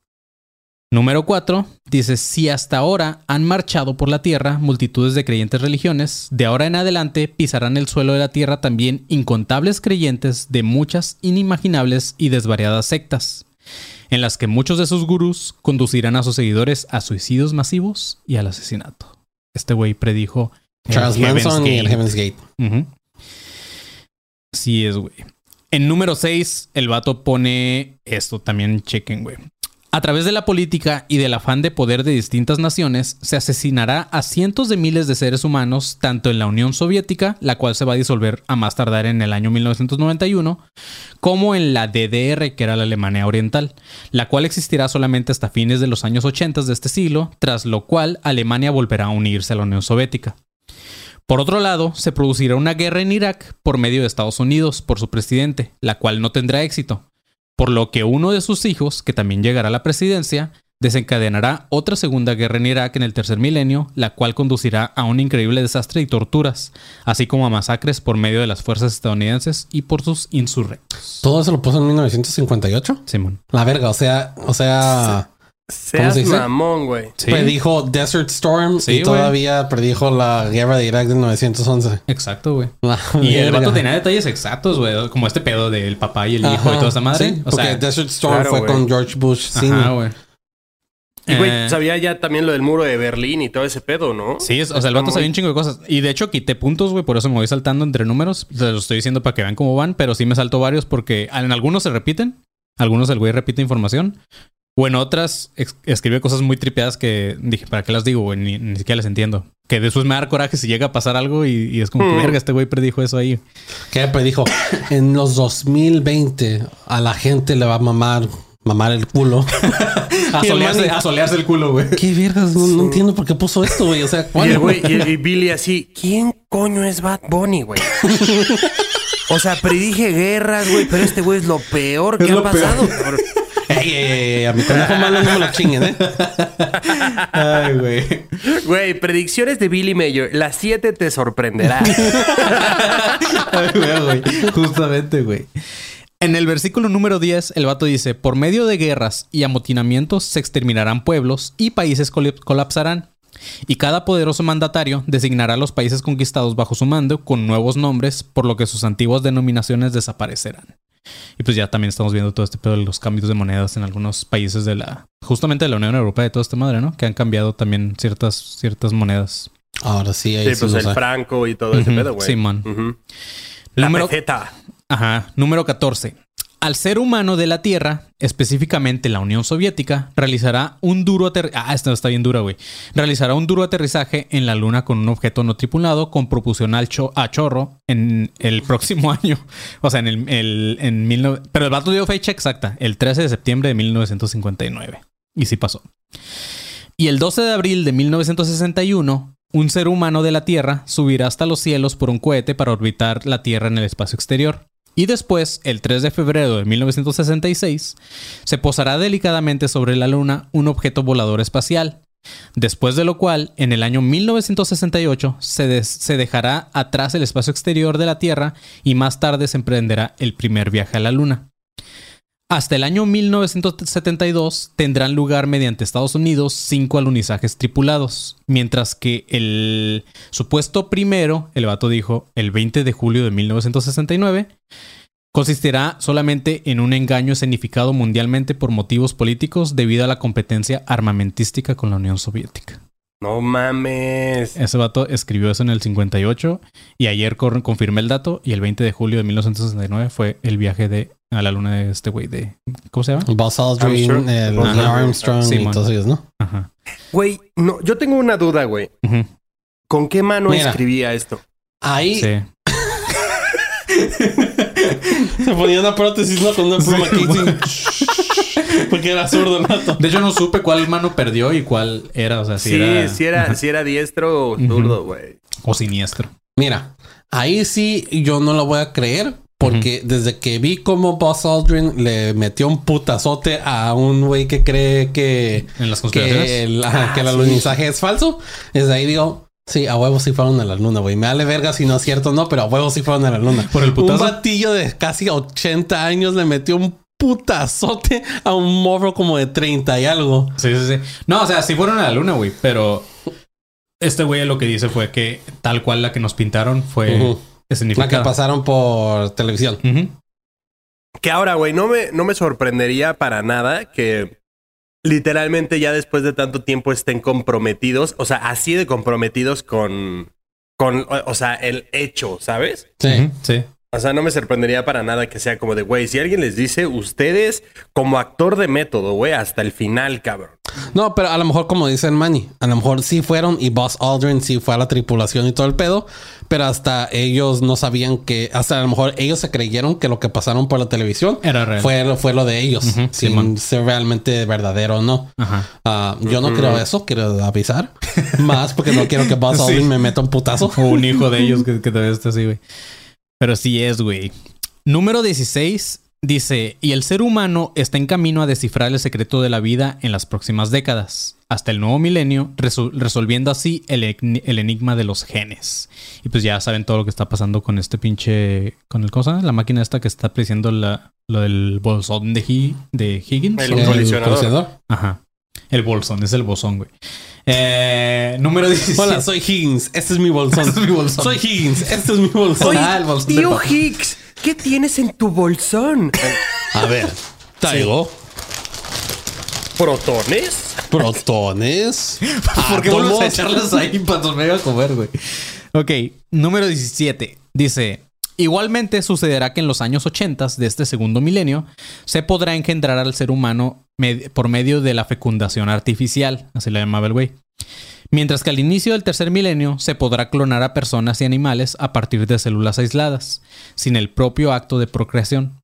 Número 4 dice, si hasta ahora han marchado por la tierra multitudes de creyentes religiones, de ahora en adelante pisarán el suelo de la tierra también incontables creyentes de muchas inimaginables y desvariadas sectas, en las que muchos de sus gurús conducirán a sus seguidores a suicidios masivos y al asesinato. Este güey predijo Charles Manson y el. Heaven's Gate. Sí es, güey. En número 6, el vato pone esto, también chequen, güey. A través de la política y del afán de poder de distintas naciones, se asesinará a cientos de miles de seres humanos, tanto en la Unión Soviética, la cual se va a disolver a más tardar en el año 1991, como en la DDR, que era la Alemania Oriental, la cual existirá solamente hasta fines de los años 80 de este siglo, tras lo cual Alemania volverá a unirse a la Unión Soviética. Por otro lado, se producirá una guerra en Irak por medio de Estados Unidos por su presidente, la cual no tendrá éxito, por lo que uno de sus hijos, que también llegará a la presidencia, desencadenará otra segunda guerra en Irak en el tercer milenio, la cual conducirá a un increíble desastre y torturas, así como a masacres por medio de las fuerzas estadounidenses y por sus insurrectos. Todo eso lo puso en 1958. Simón. La verga, o sea, o sea, Seas se mamón, güey. Sí, predijo Desert Storm Sí, y todavía predijo la guerra de Irak de 911. exacto, güey. Y el vato tenía detalles exactos, güey, como este pedo del papá y el hijo y toda esa madre. sí, o porque sea, Desert Storm claro, fue con George Bush. Sr. güey. Y, güey, Eh, sabía ya también lo del muro de Berlín y todo ese pedo, ¿no? Sí, es- o sea, el vato sabía un chingo de cosas. Y de hecho quité puntos, güey, por eso me voy saltando entre números. Se los estoy diciendo para que vean cómo van, pero sí me salto varios porque en algunos se repiten, algunos el güey repite información. O en otras escribe cosas muy tripeadas que dije, ¿para qué las digo, güey? Ni, ni siquiera las entiendo. Que después me da coraje si llega a pasar algo y, y es como que Mm. verga, este güey predijo eso ahí. Que predijo en los 2020 a la gente le va a mamar, mamar el culo. *laughs* A solearse, man- a solearse el culo, güey. ¿Qué vergas? No, no entiendo por qué puso esto, güey. O sea, Y el güey, y, el- y *laughs* Billy así, ¿quién coño es Bad Bunny, güey? O sea, predije guerras, güey, pero este güey es lo peor que Es ha lo pasado. Ey, ey, ey, a mi conejo malo no me lo chinguen, ¿eh? Ay, güey. Güey, predicciones de Billy Mayer. Las 7 te sorprenderá. *laughs* Ay, güey, güey. Justamente, güey. En el versículo número 10, el vato dice, por medio de guerras y amotinamientos se exterminarán pueblos y países col- colapsarán. Y cada poderoso mandatario designará a los países conquistados bajo su mando con nuevos nombres, por lo que sus antiguas denominaciones desaparecerán. Y pues ya también estamos viendo todo este pedo de los cambios de monedas en algunos países de la... Justamente de la Unión Europea de toda esta madre, ¿no? Que han cambiado también ciertas, ciertas monedas. Ahora sí, ahí Sí, sí, pues el franco y todo ese Ujú, pedo, güey. Simón. Ujú. La Número-. Ajá. Número 14. Al ser humano de la Tierra, específicamente la Unión Soviética, realizará un duro aterrizaje. Ah, esta está bien dura, güey. Realizará un duro aterrizaje en la Luna con un objeto no tripulado con propulsión al cho- a chorro en el próximo *laughs* año. O sea, en el. el- en Pero el vato dio fecha exacta, el 13 de septiembre de 1959. Y sí pasó. Y el 12 de abril de 1961, un ser humano de la Tierra subirá hasta los cielos por un cohete para orbitar la Tierra en el espacio exterior. Y después, el 3 de febrero de 1966, se posará delicadamente sobre la Luna un objeto volador espacial. Después de lo cual, en el año 1968, se, se dejará atrás el espacio exterior de la Tierra y más tarde se emprenderá el primer viaje a la Luna. Hasta el año 1972 tendrán lugar mediante Estados Unidos cinco alunizajes tripulados, mientras que el supuesto primero, el vato dijo, el 20 de julio de 1969, consistirá solamente en un engaño escenificado mundialmente por motivos políticos debido a la competencia armamentística con la Unión Soviética. No mames. Ese vato escribió eso en el 58 y ayer confirmé el dato y el 20 de julio de 1969 fue el viaje de a la luna de este güey de ¿cómo se llama? Buzz Aldrin, Armstrong. el. Armstrong Sí, y man. todos ellos, ¿no? Ajá. Güey, no, yo tengo una duda, güey. ¿Con qué mano Mira. escribía esto? Ahí Sí. *laughs* se ponía una prótesis, ¿no? Con una pluma aquí. así. *laughs* Porque era zurdo rato. De hecho no supe cuál mano perdió y cuál era, o sea, si Sí, era si era, si era diestro o zurdo, güey. o siniestro. Mira, ahí sí yo no lo voy a creer. Porque desde que vi cómo Buzz Aldrin le metió un putazote a un güey que cree que, En las conspiraciones. que el, que el alunizaje es falso, desde ahí digo, sí, a huevos sí fueron a la luna, güey. Me vale verga si no es cierto o no, pero a huevos sí fueron a la luna. Por el Un putazo. batillo de casi 80 años le metió un putazote a un morro como de 30 y algo. Sí, sí, sí. No, o sea, sí fueron a la luna, güey, pero este güey lo que dice fue que tal cual la que nos pintaron fue La que pasaron por televisión. Que ahora, güey, no me, no me sorprendería para nada que literalmente ya después de tanto tiempo estén comprometidos, o sea, así de comprometidos con, con o, o sea, el hecho, ¿sabes? Sí. Sí. O sea, no me sorprendería para nada que sea como de, güey, si alguien les dice, ustedes como actor de método, güey, hasta el final, cabrón. No, pero a lo mejor como dice el Manny, a lo mejor sí fueron y Buzz Aldrin sí fue a la tripulación y todo el pedo, pero hasta ellos no sabían que, hasta a lo mejor ellos se creyeron que lo que pasaron por la televisión Era real. fue, fue lo de ellos, Ujú, sin Simón. ser realmente verdadero o no. Ajá. Ah, yo no creo eso, quiero avisar. *laughs* Más porque no quiero que Buzz Sí. Aldrin me meta un putazo. O un hijo de ellos que, que todavía está así, güey. Pero sí es, güey. Número 16 dice, y el ser humano está en camino a descifrar el secreto de la vida en las próximas décadas, hasta el nuevo milenio, resol- resolviendo así el, el enigma de los genes. Y pues ya saben todo lo que está pasando con este pinche, con el cosa, la máquina esta que está prediciendo la, lo del bolsón de, Hi- de Higgins. El ¿o? colisionador. Ajá. El bolsón, es el bosón, güey. Eh, número 17. Hola, soy Higgins. Este es mi bolsón. *laughs* Este es mi bolsón. Soy Higgins. Este es mi bolsón. Ah, el bolsón de tío papá. ¿Qué tienes en tu bolsón? A ver, traigo ¿Protones? protones. *laughs* ¿Por qué vuelves a echarlas ahí para nos mega comer, güey? Ok, número 17. Dice: Igualmente sucederá que en los años 80 de este segundo milenio se podrá engendrar al ser humano med- por medio de la fecundación artificial, así le llamaba el güey. Mientras que al inicio del tercer milenio se podrá clonar a personas y animales a partir de células aisladas, sin el propio acto de procreación.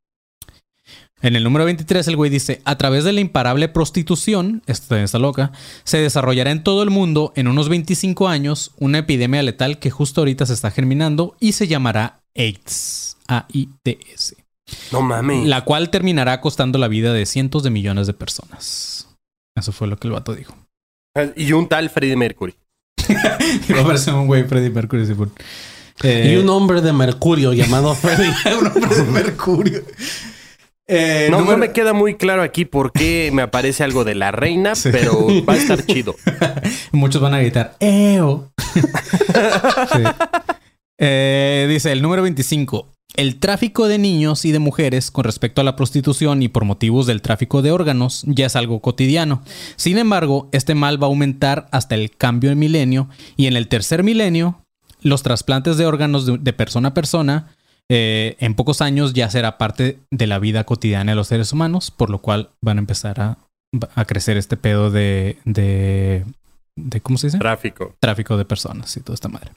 En el número 23 el güey dice, a través de la imparable prostitución, esta está loca, se desarrollará en todo el mundo en unos 25 años una epidemia letal que justo ahorita se está germinando y se llamará AIDS. A-I-D-S. No mames. La cual terminará costando la vida de cientos de millones de personas. Eso fue lo que el vato dijo. Y un tal Freddie Mercury. *laughs* Va a parecer un güey Freddie Mercury. Simón. Eh, Y un hombre de mercurio llamado Freddy. *laughs* un hombre de Mercurio. Eh, No, no me queda muy claro aquí por qué me aparece algo de la reina, Sí. pero va a estar chido. *laughs* Muchos van a gritar, ¡Eo! Sí. Eh, dice el número 25. El tráfico de niños y de mujeres con respecto a la prostitución y por motivos del tráfico de órganos ya es algo cotidiano. Sin embargo, este mal va a aumentar hasta el cambio de milenio y en el tercer milenio, los trasplantes de órganos de, persona a persona eh, en pocos años ya será parte de la vida cotidiana de los seres humanos, por lo cual van a empezar a, a crecer este pedo de, de, de ¿cómo se dice? Tráfico. Tráfico de personas y toda esta madre.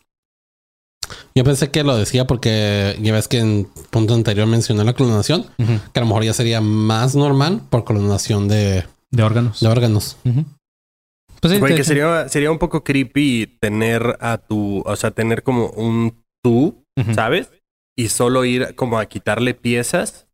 Yo pensé que lo decía porque ya ves que en punto anterior mencioné la clonación, que a lo mejor ya sería más normal por clonación de, De órganos. de órganos. Ujú. Pues sí, Güey, te- que sería, sería un poco creepy tener a tu, o sea, tener como un tú. ¿sabes? Y solo ir como a quitarle piezas.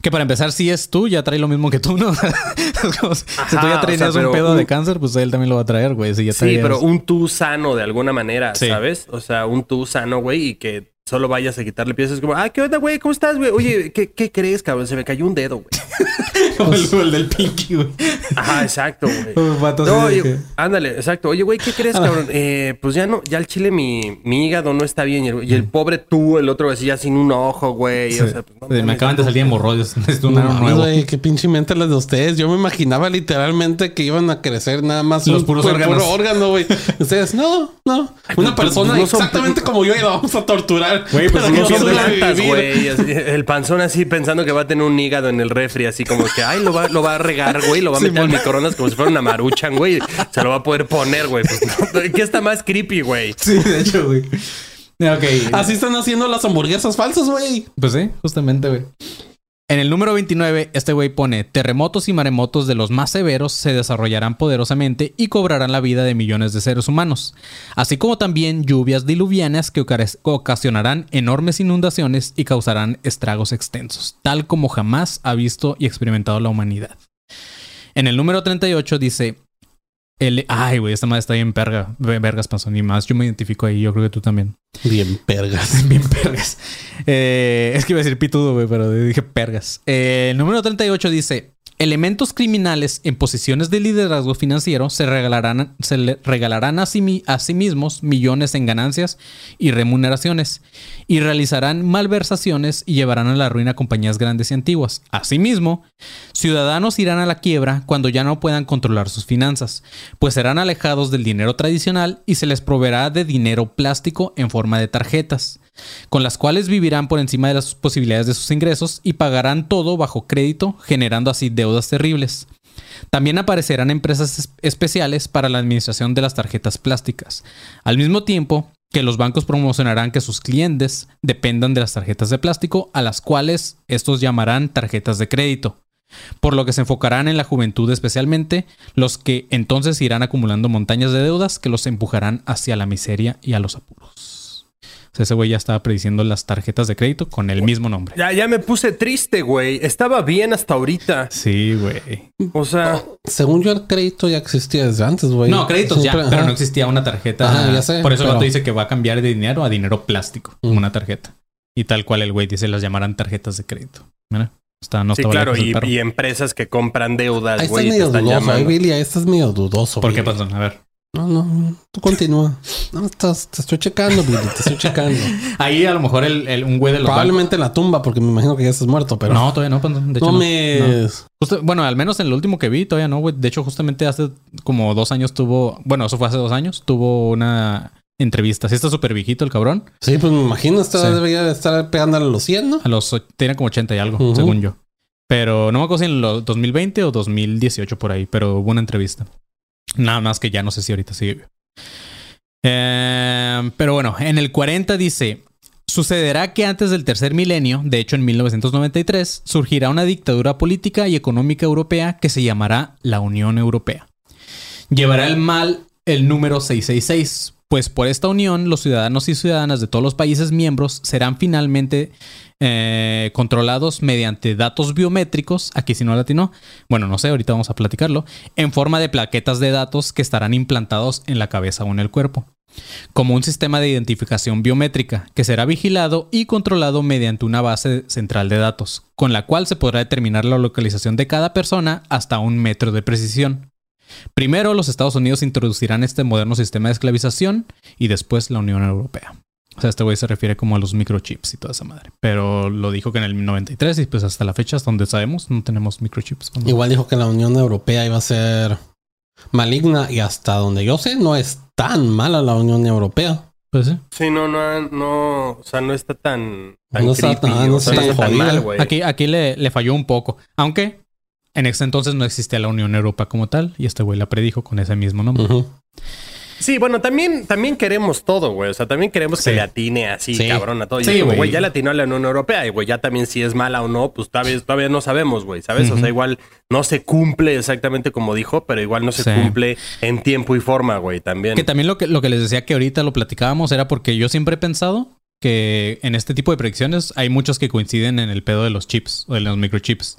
Que para empezar, si es tú, ya trae lo mismo que tú, ¿no? *laughs* Como si si tú ya o traías sea, un pedo un- de cáncer, pues él también lo va a traer, güey. Si Sí, traías- pero un tú sano de alguna manera, Sí. ¿sabes? O sea, un tú sano, güey, y que solo vayas a quitarle piezas como, ah, ¿qué onda, güey? ¿Cómo estás, güey? Oye, *laughs* ¿qué, ¿qué crees, cabrón? Se me cayó un dedo, güey. *laughs* Como el, el del Pinky, güey. Ajá, exacto, güey. *laughs* No, oye, ándale, exacto. Oye, güey, ¿qué crees, cabrón? Eh, pues ya no, ya el chile mi, mi hígado no está bien. Y el, y el pobre tú, el otro así ya sin un ojo, güey. Sí. O sea, pues, no me acaban de salir hemorroides. Necesito un No nuevo. güey, qué pinche mente las de ustedes. Yo me imaginaba literalmente que iban a crecer nada más Los un puros puro órganos. órgano, güey. Ustedes, no, no. Una pues, persona no son- exactamente como yo y la vamos a torturar. Güey, pues, Pero no son plantas, güey. El panzón así pensando que va a tener un hígado en el refri, así como que, ay, lo va, lo va a regar, güey. Lo va a meter al microondas como si fuera una maruchan, güey. Se lo va a poder poner, güey. Pues, no, ¿Qué está más creepy, güey? Sí, de hecho, güey. Ok. Así están haciendo las hamburguesas falsas, güey. Pues sí, justamente, güey. En el número 29, este güey pone, terremotos y maremotos de los más severos se desarrollarán poderosamente y cobrarán la vida de millones de seres humanos, así como también lluvias diluvianas que oca- ocasionarán enormes inundaciones y causarán estragos extensos, tal como jamás ha visto y experimentado la humanidad. En el número 38 dice, El, ay, güey, esta madre está bien perga. Ve- Vergas, pasó ni más. Yo me identifico ahí, yo creo que tú también. Bien pergas. *laughs* Bien pergas. Eh, es que iba a decir pitudo, güey, pero dije pergas. Eh, el número 38 dice: Elementos criminales en posiciones de liderazgo financiero se regalarán, se regalarán a sí, a sí mismos millones en ganancias y remuneraciones y realizarán malversaciones y llevarán a la ruina compañías grandes y antiguas. Asimismo, ciudadanos irán a la quiebra cuando ya no puedan controlar sus finanzas, pues serán alejados del dinero tradicional y se les proveerá de dinero plástico en forma de tarjetas, con las cuales vivirán por encima de las posibilidades de sus ingresos y pagarán todo bajo crédito, generando así deudas terribles. También aparecerán empresas es- especiales para la administración de las tarjetas plásticas, al mismo tiempo que los bancos promocionarán que sus clientes dependan de las tarjetas de plástico, a las cuales estos llamarán tarjetas de crédito por lo que se enfocarán en la juventud especialmente, los que entonces irán acumulando montañas de deudas que los empujarán hacia la miseria y a los apuros. Sea, ese güey ya estaba prediciendo las tarjetas de crédito con el mismo nombre. Ya, ya me puse triste, güey. Estaba bien hasta ahorita. Sí, güey. O sea, Según yo, el crédito ya existía desde antes, güey. No, créditos ya, pero no existía una tarjeta. Ajá, ya sé, Por eso el pero- vato dice que va a cambiar de dinero a dinero plástico, Mm. una tarjeta. Y tal cual el güey dice, las llamarán tarjetas de crédito. Mira, está, no sí, estaba claro. el Y, empresas que compran Ahí deudas, estás güey, te medio dudoso, eh. Billy. Ahí estás medio dudoso. ¿Por qué pasó? A ver. No, no, tú continúa. No, estás, te estoy checando, Billy, te estoy checando. *laughs* Ahí a lo mejor el, el- un güey de los bancos- Probablemente la tumba, porque me imagino que ya estás muerto, pero. No, todavía no. Panzón. De hecho, no no. me. No. Justo- bueno, al menos en el último que vi, todavía no, güey. De hecho, justamente hace como dos años tuvo. Bueno, eso fue hace dos años. Tuvo una entrevista. Sí, está súper viejito el cabrón. Sí, pues me imagino, esta Sí. debería de estar pegándole a los 100, ¿no? A los. Tiene como 80 y algo, según yo. Pero no me acuerdo si en los 2020 o 2018 por ahí. Pero hubo una entrevista. Nada más que ya no sé si ahorita sigue. Eh, pero bueno, en el 40 dice. Sucederá que antes del tercer milenio, de hecho en 1993, surgirá una dictadura política y económica europea que se llamará la Unión Europea. Llevará el mal el número 666, pues por esta unión los ciudadanos y ciudadanas de todos los países miembros serán finalmente eh, controlados mediante datos biométricos, aquí si no latino, bueno, no sé, ahorita vamos a platicarlo, en forma de plaquetas de datos que estarán implantados en la cabeza o en el cuerpo como un sistema de identificación biométrica que será vigilado y controlado mediante una base central de datos, con la cual se podrá determinar la localización de cada persona hasta un metro de precisión. Primero, los Estados Unidos introducirán este moderno sistema de esclavización y después la Unión Europea. O sea, este güey se refiere como a los microchips y toda esa madre. Pero lo dijo que en el 93 y pues hasta la fecha, hasta donde sabemos, no tenemos microchips. Igual dijo que la Unión Europea iba a ser maligna y hasta donde yo sé, no es tan mala la Unión Europea. Pues sí. Sí, no, no, no, o sea, no está tan, tan No está creepy, tan- no está mal, güey. Aquí, aquí le, le falló un poco. Aunque en ese entonces no existía la Unión Europea como tal. Y este güey la predijo con ese mismo nombre. Ujú. Sí, bueno, también, también queremos todo, güey. O sea, también queremos Sí. que le atine así, Sí. cabrón, a todo. Y Sí, güey. güey, ya le atinó a la Unión Europea. Y, güey, ya también si es mala o no, pues todavía, todavía no sabemos, güey, ¿sabes? O sea, igual no se cumple exactamente como dijo, pero igual no se cumple en tiempo y forma, güey, también. Que también lo que, lo que les decía que ahorita lo platicábamos era porque yo siempre he pensado que en este tipo de predicciones hay muchos que coinciden en el pedo de los chips o de los microchips.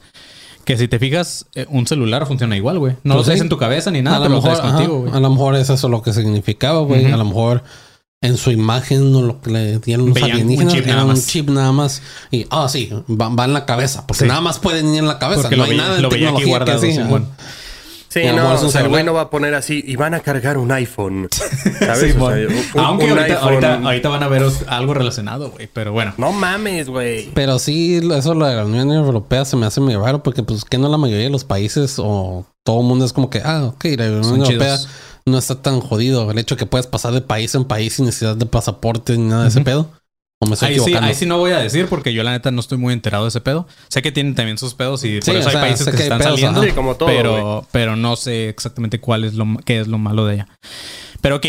Que si te fijas, eh, un celular funciona igual, güey. No lo Pues traes sí. en tu cabeza ni nada, a, lo lo mejor, traes contigo, ajá, güey. a lo mejor es eso lo que significaba, güey. A lo mejor en su imagen no lo que le dieron los Veían un alienígenas chip era un chip nada más. Y, ah, sí, va, va en la cabeza. Porque Sí. nada más pueden ir en la cabeza. Porque no lo hay nada de lo aquí tecnología que sí, Simón. Sí, no, mejor es o un sea, el güey no va a poner así y van a cargar un iPhone. *laughs* ¿Sabes? Sí, O sea, bueno. un- Aunque un ahorita, iPhone- ahorita, ahorita van a ver algo relacionado, güey. Pero bueno. No mames, güey. Pero sí, eso lo de la Unión Europea se me hace muy raro porque pues que no la mayoría de los países o todo el mundo es como que, ah, ok, la Unión Son Europea chidos. no está tan jodido. El hecho que puedes pasar de país en país sin necesidad de pasaporte ni nada de ese pedo. O me estoy Ahí sí, equivocando. ahí sí no voy a decir porque yo la neta no estoy muy enterado de ese pedo. Sé que tienen también sus pedos y Sí, por eso hay sea, países que, que se hay están pedos, saliendo. ajá. Sí, como todo, güey. pero, pero no sé exactamente cuál es lo qué es lo malo de ella. Pero ok.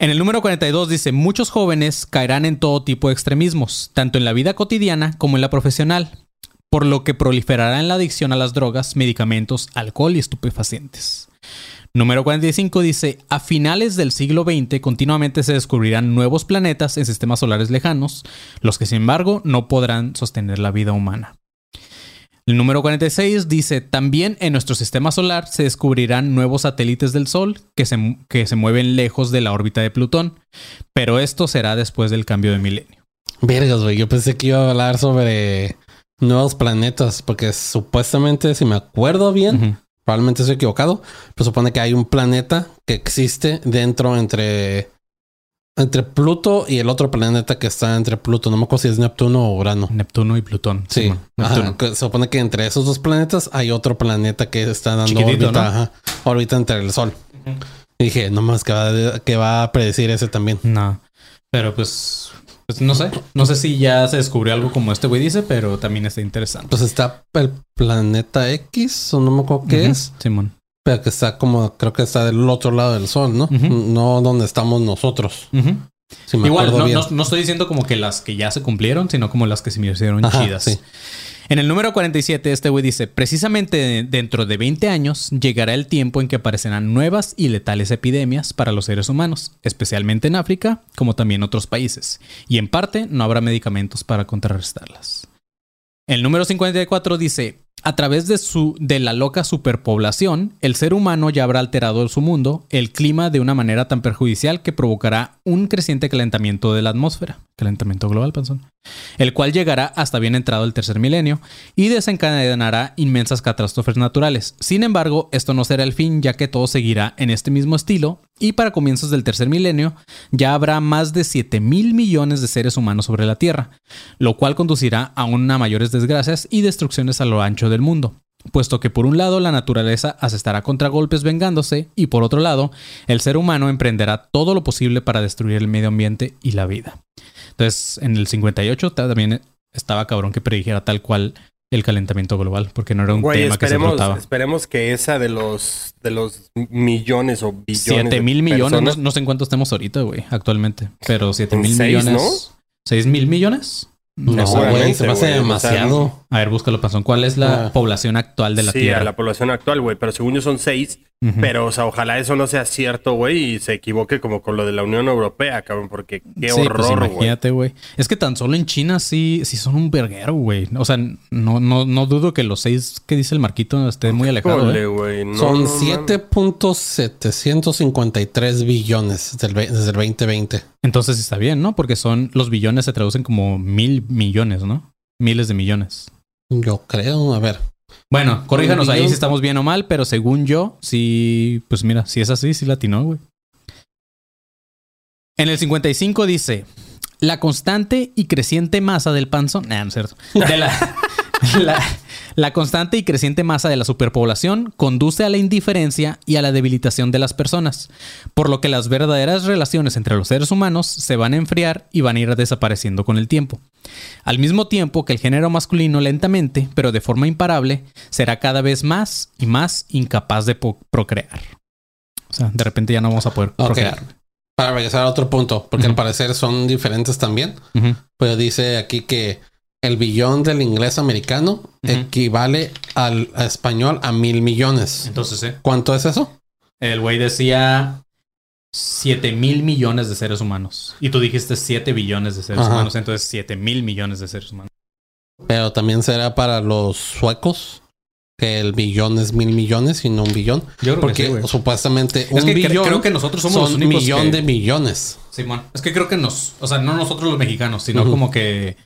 En el número 42 dice, muchos jóvenes caerán en todo tipo de extremismos, tanto en la vida cotidiana como en la profesional, por lo que proliferará en la adicción a las drogas, medicamentos, alcohol y estupefacientes. Número 45 dice, a finales del siglo XX continuamente se descubrirán nuevos planetas en sistemas solares lejanos, los que sin embargo no podrán sostener la vida humana. El número 46 dice, también en nuestro sistema solar se descubrirán nuevos satélites del Sol que se, que se mueven lejos de la órbita de Plutón, pero esto será después del cambio de milenio. Vergas, güey. Yo pensé que iba a hablar sobre nuevos planetas, porque supuestamente, si me acuerdo bien. Probablemente estoy equivocado, pero supone que hay un planeta que existe dentro entre entre Pluto y el otro planeta que está entre Pluto. No me acuerdo si es Neptuno o Urano. Neptuno y Plutón. Sí, ajá, se supone que entre esos dos planetas hay otro planeta que está dando Chiquitito, órbita, ¿no? ajá, órbita entre el Sol. Y dije, nomás que va, que va a predecir ese también. No. Pero pues, pues no sé. No sé si ya se descubrió algo como este güey dice, pero también está interesante. Pues está el planeta X, o no me acuerdo qué es, Simón. pero que está como, creo que está del otro lado del Sol, ¿no? No donde estamos nosotros. Si Igual, no, no- no estoy diciendo como que las que ya se cumplieron, sino como las que se me hicieron Ajá, chidas. sí. En el número 47, este güey dice, precisamente dentro de 20 años llegará el tiempo en que aparecerán nuevas y letales epidemias para los seres humanos, especialmente en África, como también en otros países, y en parte no habrá medicamentos para contrarrestarlas. El número 54 dice, a través de, su, de la loca superpoblación, el ser humano ya habrá alterado su mundo, el clima de una manera tan perjudicial que provocará un creciente calentamiento de la atmósfera, calentamiento global, panzón, el cual llegará hasta bien entrado el tercer milenio y desencadenará inmensas catástrofes naturales. Sin embargo, esto no será el fin, ya que todo seguirá en este mismo estilo y para comienzos del tercer milenio ya habrá más de 7 mil millones de seres humanos sobre la Tierra, lo cual conducirá a una mayores desgracias y destrucciones a lo ancho del mundo. Puesto que por un lado la naturaleza asestará contra golpes vengándose y por otro lado el ser humano emprenderá todo lo posible para destruir el medio ambiente y la vida. Entonces en el 58 también estaba cabrón que predijera tal cual el calentamiento global, porque no era un Güey, tema que se esperemos, trataba. esperemos que esa de los de los millones o billones. 7 de mil millones, no, personas- no sé en cuánto estemos ahorita, güey, actualmente. Pero 7 En mil seis, millones. ¿6 mil millones? No, güey, se me hace güey, o sea, demasiado. A ver, búscalo, Panzón. ¿Cuál es la Ah. población actual de la sí, Tierra? a la población actual, güey. Pero según yo son seis. Pero, o sea, ojalá eso no sea cierto, güey, y se equivoque como con lo de la Unión Europea, cabrón, porque qué Sí, pues horror, güey. imagínate, güey. Es que tan solo en China sí, sí son un verguero, güey. O sea, no, no, no dudo que los seis que dice el Marquito estén muy alejados. ¿eh? güey. no, Son no, mames. 7.753 billones desde el, ve- desde el 2020. Entonces está bien, ¿no? Porque son los billones se traducen como mil millones, ¿no? Miles de millones. Yo creo, a ver. Bueno, corríjanos ahí si estamos bien o mal, pero según yo, sí, pues mira, si es así, sí latinó, güey. En el 55 dice, la constante y creciente masa del panzón, nah, no es cierto, de la, *laughs* *laughs* la, la constante y creciente masa de la superpoblación conduce a la indiferencia y a la debilitación de las personas, por lo que las verdaderas relaciones entre los seres humanos se van a enfriar y van a ir desapareciendo con el tiempo. Al mismo tiempo que el género masculino lentamente, pero de forma imparable, será cada vez más y más incapaz de procrear. O sea, de repente ya no vamos a poder procrear. Para regresar a otro punto, porque al parecer son diferentes también. Pues dice aquí que el billón del inglés americano equivale al español a mil millones. Entonces, ¿eh? ¿Cuánto es eso? El güey decía 7 mil millones de seres humanos. Y tú dijiste 7 billones de seres Ajá. humanos. Entonces 7 mil millones de seres humanos. Pero también será para los suecos que el billón es mil millones y no un billón. Yo creo Porque que sí, supuestamente un Es que billón creo que nosotros somos los son únicos millón que- de millones. Simón. Es que creo que nos, o sea, no nosotros los mexicanos, sino como que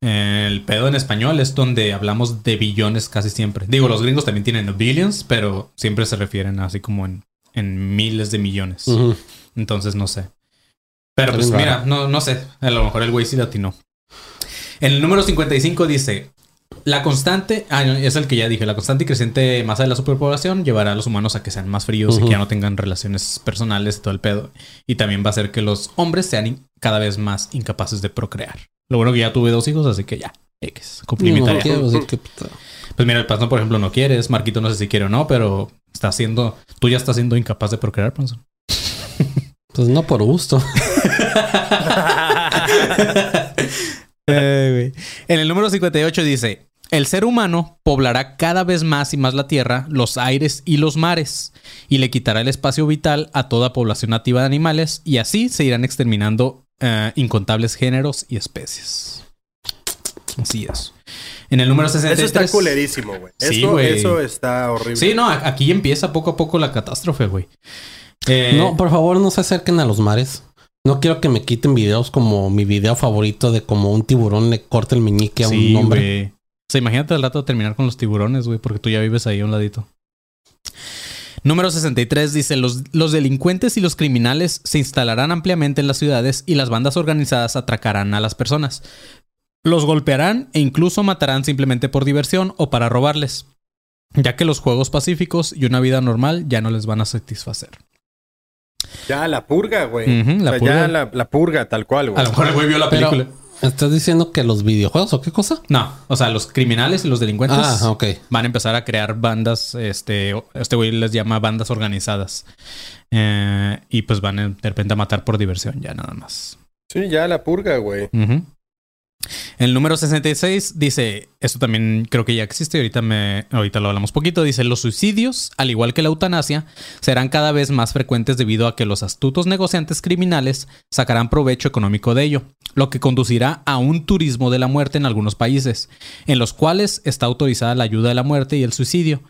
el pedo en español es donde hablamos de billones casi siempre. Digo, los gringos también tienen billions, pero siempre se refieren así como en, en miles de millones. Entonces no sé. Pero pues mira, no, no sé. A lo mejor el güey sí latinó. En el número 55 dice: La constante, ah, no, es el que ya dije, la constante y creciente masa de la superpoblación llevará a los humanos a que sean más fríos y que ya no tengan relaciones personales y todo el pedo. Y también va a hacer que los hombres sean cada vez más incapaces de procrear. Lo bueno que ya tuve dos hijos, así que ya. X, cumplí mi No, tarea. quiero decir que- Pues mira, el Panzón, por ejemplo, no quieres. Marquito no sé si quiere o no, pero está siendo. Tú ya estás siendo incapaz de procrear, Panzón. *laughs* Pues no por gusto. *laughs* *laughs* Eh, en el número 58 dice: El ser humano poblará cada vez más y más la tierra, los aires y los mares, y le quitará el espacio vital a toda población nativa de animales, y así se irán exterminando eh, incontables géneros y especies. Así es. En el número Eso 63. está culerísimo, güey. Sí, eso, güey. eso está horrible. Sí, no, aquí empieza poco a poco la catástrofe, güey. Eh, No, por favor, no se acerquen a los mares. No quiero que me quiten videos como mi video favorito de como un tiburón le corta el meñique a sí, un hombre. güey. O sea, imagínate al rato terminar con los tiburones, güey, porque tú ya vives ahí a un ladito. Número 63 dice, los, los delincuentes y los criminales se instalarán ampliamente en las ciudades y las bandas organizadas atracarán a las personas. Los golpearán e incluso matarán simplemente por diversión o para robarles, ya que los juegos pacíficos y una vida normal ya no les van a satisfacer. Ya la purga, güey. O sea. Ya la, la purga, tal cual, güey. A lo mejor el güey vio la Pero- película. ¿Estás diciendo que los videojuegos o qué cosa? No, o sea, los criminales y los delincuentes Ah, van a empezar a crear bandas, este, este güey les llama bandas organizadas. Eh, y pues van a, de repente a matar por diversión, ya nada más. Sí, ya la purga, güey. Ujú. El número 66 dice, esto también creo que ya existe, ahorita, ahorita lo hablamos poquito, dice, los suicidios, al igual que la eutanasia, serán cada vez más frecuentes debido a que los astutos negociantes criminales sacarán provecho económico de ello, lo que conducirá a un turismo de la muerte en algunos países, en los cuales está autorizada la ayuda de la muerte y el suicidio.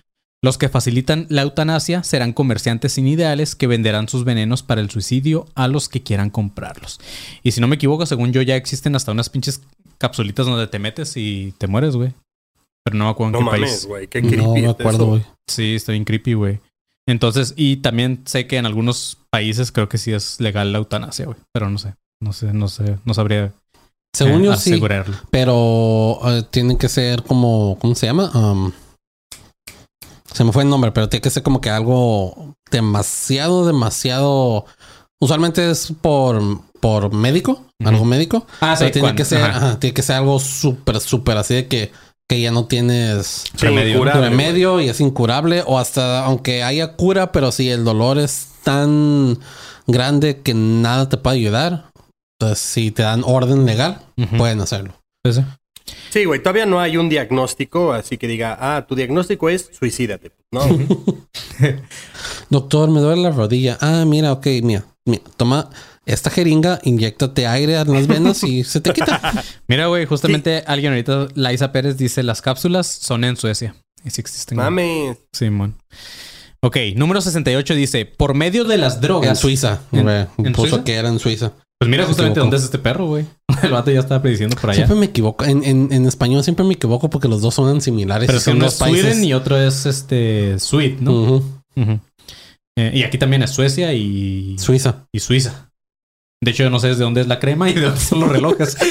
Los que facilitan la eutanasia serán comerciantes sin ideales que venderán sus venenos para el suicidio a los que quieran comprarlos. Y si no me equivoco, según yo ya existen hasta unas pinches capsulitas donde te metes y te mueres, güey. Pero no me acuerdo en No qué mames, país. güey. Qué creepy No me acuerdo, güey. Sí, está bien creepy, güey. Entonces, y también sé que en algunos países creo que sí es legal la eutanasia, güey. Pero no sé, no sé, no sé, no sabría Según eh, yo sí, asegurarlo. pero eh, tienen que ser como, ¿cómo se llama? Um, se me fue el nombre, pero tiene que ser como que algo demasiado, demasiado. Usualmente es por, por médico, algo médico. Ah, pero tiene que ser, ajá. ajá, tiene que ser algo súper, súper así de que, que ya no tienes Sí, Remedio. y es incurable o hasta aunque haya cura, pero si el dolor es tan grande que nada te puede ayudar, entonces si te dan orden legal, pueden hacerlo. Pues sí. Sí, güey. Todavía no hay un diagnóstico, así que diga, ah, tu diagnóstico es suicídate. No. *laughs* Doctor, me duele la rodilla. Ah, mira, ok, mira, mira, toma esta jeringa, inyectate aire en las venas y se te quita. *laughs* Mira, güey, justamente alguien ahorita, Laisa Pérez dice las cápsulas son en Suecia. Y sí existen. Mames. Simón. Ok, número 68 dice, por medio de las drogas. En Suiza, ¿En- puso Suiza? que era en Suiza. Pues mira justamente dónde es este perro, güey. *laughs* El vato ya estaba prediciendo por allá. Siempre me equivoco. En, en, en español siempre me equivoco porque los dos suenan similares. Pero es que son uno dos es países. Sweden y otro es este Sweet, ¿no? Eh, y aquí también es Suecia y, Suiza. y Suiza. De hecho, yo no sé desde dónde es la crema y de dónde son los relojes. *laughs*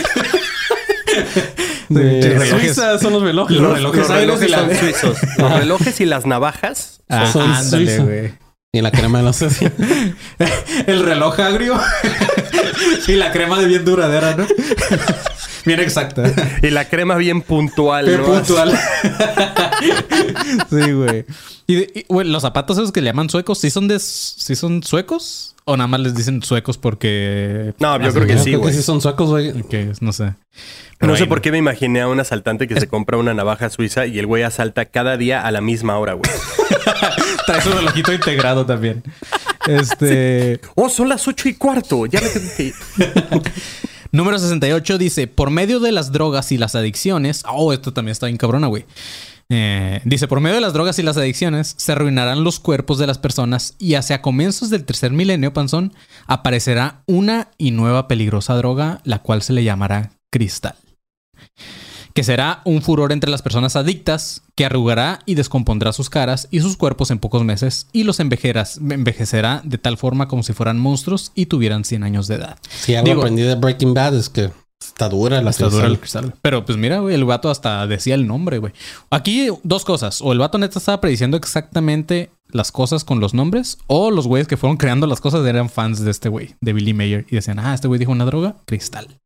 De Sí, relojes. Suiza son los relojes. Los Los, relojes *laughs* los relojes son suizos. Los relojes y las navajas. Ah, Son ándale, güey. Y la crema de la *laughs* Suiza. El reloj agrio y la crema de bien duradera, ¿no? bien exacta. Y la crema bien puntual, Qué ¿no? puntual. sí, güey. Y, de- los zapatos esos que le llaman suecos, ¿sí son de sí son suecos? ¿O nada más les dicen suecos porque. No, yo creo que es? sí, Creo que güey. sí son suecos, güey. Que es, no sé. No sé por qué me imaginé a un asaltante que se compra una navaja suiza y el güey asalta cada día a la misma hora, güey. *laughs* Trae su relojito integrado también. Este. Oh, son las ocho y cuarto. Ya me tengo que ir. *laughs* Número 68 dice: Por medio de las drogas y las adicciones. Oh, esto también está bien cabrona, güey. Eh, dice: Por medio de las drogas y las adicciones se arruinarán los cuerpos de las personas y hacia comienzos del tercer milenio, Panzón, aparecerá una y nueva peligrosa droga, la cual se le llamará cristal. Que será un furor entre las personas adictas, que arrugará y descompondrá sus caras y sus cuerpos en pocos meses y los envejecerá de tal forma como si fueran monstruos y tuvieran 100 años de edad. Si algo Digo- aprendí de Breaking Bad es que está dura la Está dura el cristal. Pero pues mira, güey, el vato hasta decía el nombre, güey. Aquí dos cosas. O el vato neta estaba prediciendo exactamente las cosas con los nombres. O los güeyes que fueron creando las cosas eran fans de este güey, de Billy Mayer. Y decían, ah, este güey dijo una droga, cristal.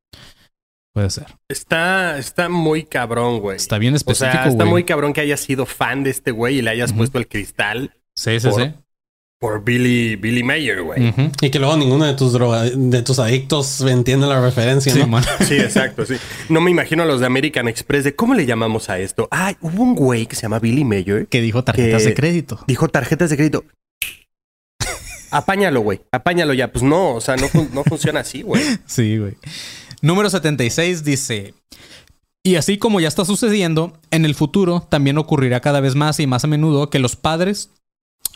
Puede ser. Está, está muy cabrón, güey. Está bien o específico, sea, güey. está muy cabrón que hayas sido fan de este güey y le hayas puesto el cristal Sí, sí, por- sí. Por Billy, Billy Mayer, güey. Y que luego ninguno de tus droga, de tus adictos entiende la referencia, Sí, ¿no? man. *laughs* Sí, exacto, sí. No me imagino a los de American Express de cómo le llamamos a esto. Ah, hubo un güey que se llama Billy Mayer. Que dijo tarjetas Que- de crédito. Dijo tarjetas de crédito. Apáñalo, güey. Apáñalo ya. Pues no, o sea, no, no funciona así, güey. *laughs* Sí, güey. Número 76 dice: Y así como ya está sucediendo, en el futuro también ocurrirá cada vez más y más a menudo que los padres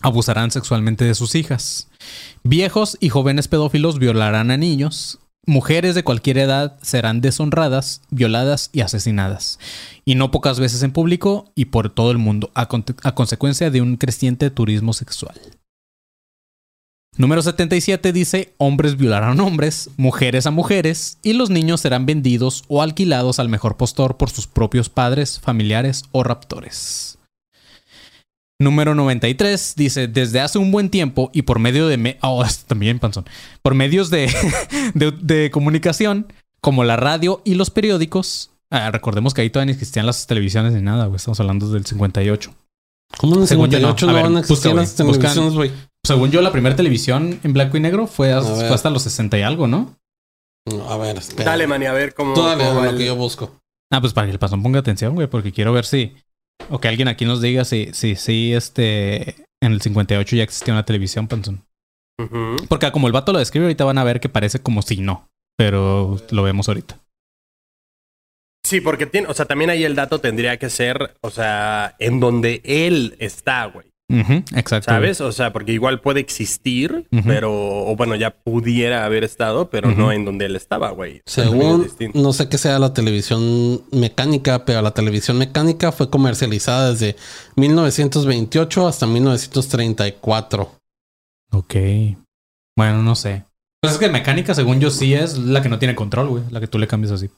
abusarán sexualmente de sus hijas. Viejos y jóvenes pedófilos violarán a niños. Mujeres de cualquier edad serán deshonradas, violadas y asesinadas. Y no pocas veces en público y por todo el mundo, a, con- a consecuencia de un creciente turismo sexual. Número 77 dice, hombres violarán hombres, mujeres a mujeres, y los niños serán vendidos o alquilados al mejor postor por sus propios padres, familiares o raptores. Número 93 dice, desde hace un buen tiempo y por medio de... me- oh, *laughs* también, panzón. Por medios de, *laughs* de, de comunicación, como la radio y los periódicos. Ah, recordemos que ahí todavía ni existían las televisiones ni nada, güey. Estamos hablando del 58. ¿Cómo en el Según yo, no. 58 no, A ver, van a existir busca, las televisiones, güey? Según yo, la primera televisión en blanco y negro fue, A hasta, ver. fue hasta los 60 y algo, ¿no? No, A ver, espera. Dale, Manny, a ver cómo. Dale cómo va lo el- que yo busco. Ah, pues para que el pasón ponga atención, güey, porque quiero ver si. O que alguien aquí nos diga si, si, si este. En el 58 ya existía una televisión, panzón. Porque como el vato lo describe, ahorita van a ver que parece como si no. Pero lo vemos ahorita. Sí, porque tiene, o sea, también ahí el dato tendría que ser, o sea, en donde él está, güey. Exacto. ¿Sabes? O sea, porque igual puede existir, pero, o bueno, ya pudiera haber estado, pero no en donde él estaba, güey. Según, no sé qué sea la televisión mecánica, pero la televisión mecánica fue comercializada desde 1928 hasta 1934. Ok. Bueno, no sé. Pues es que mecánica, según yo, sí es la que no tiene control, güey. La que tú le cambias así.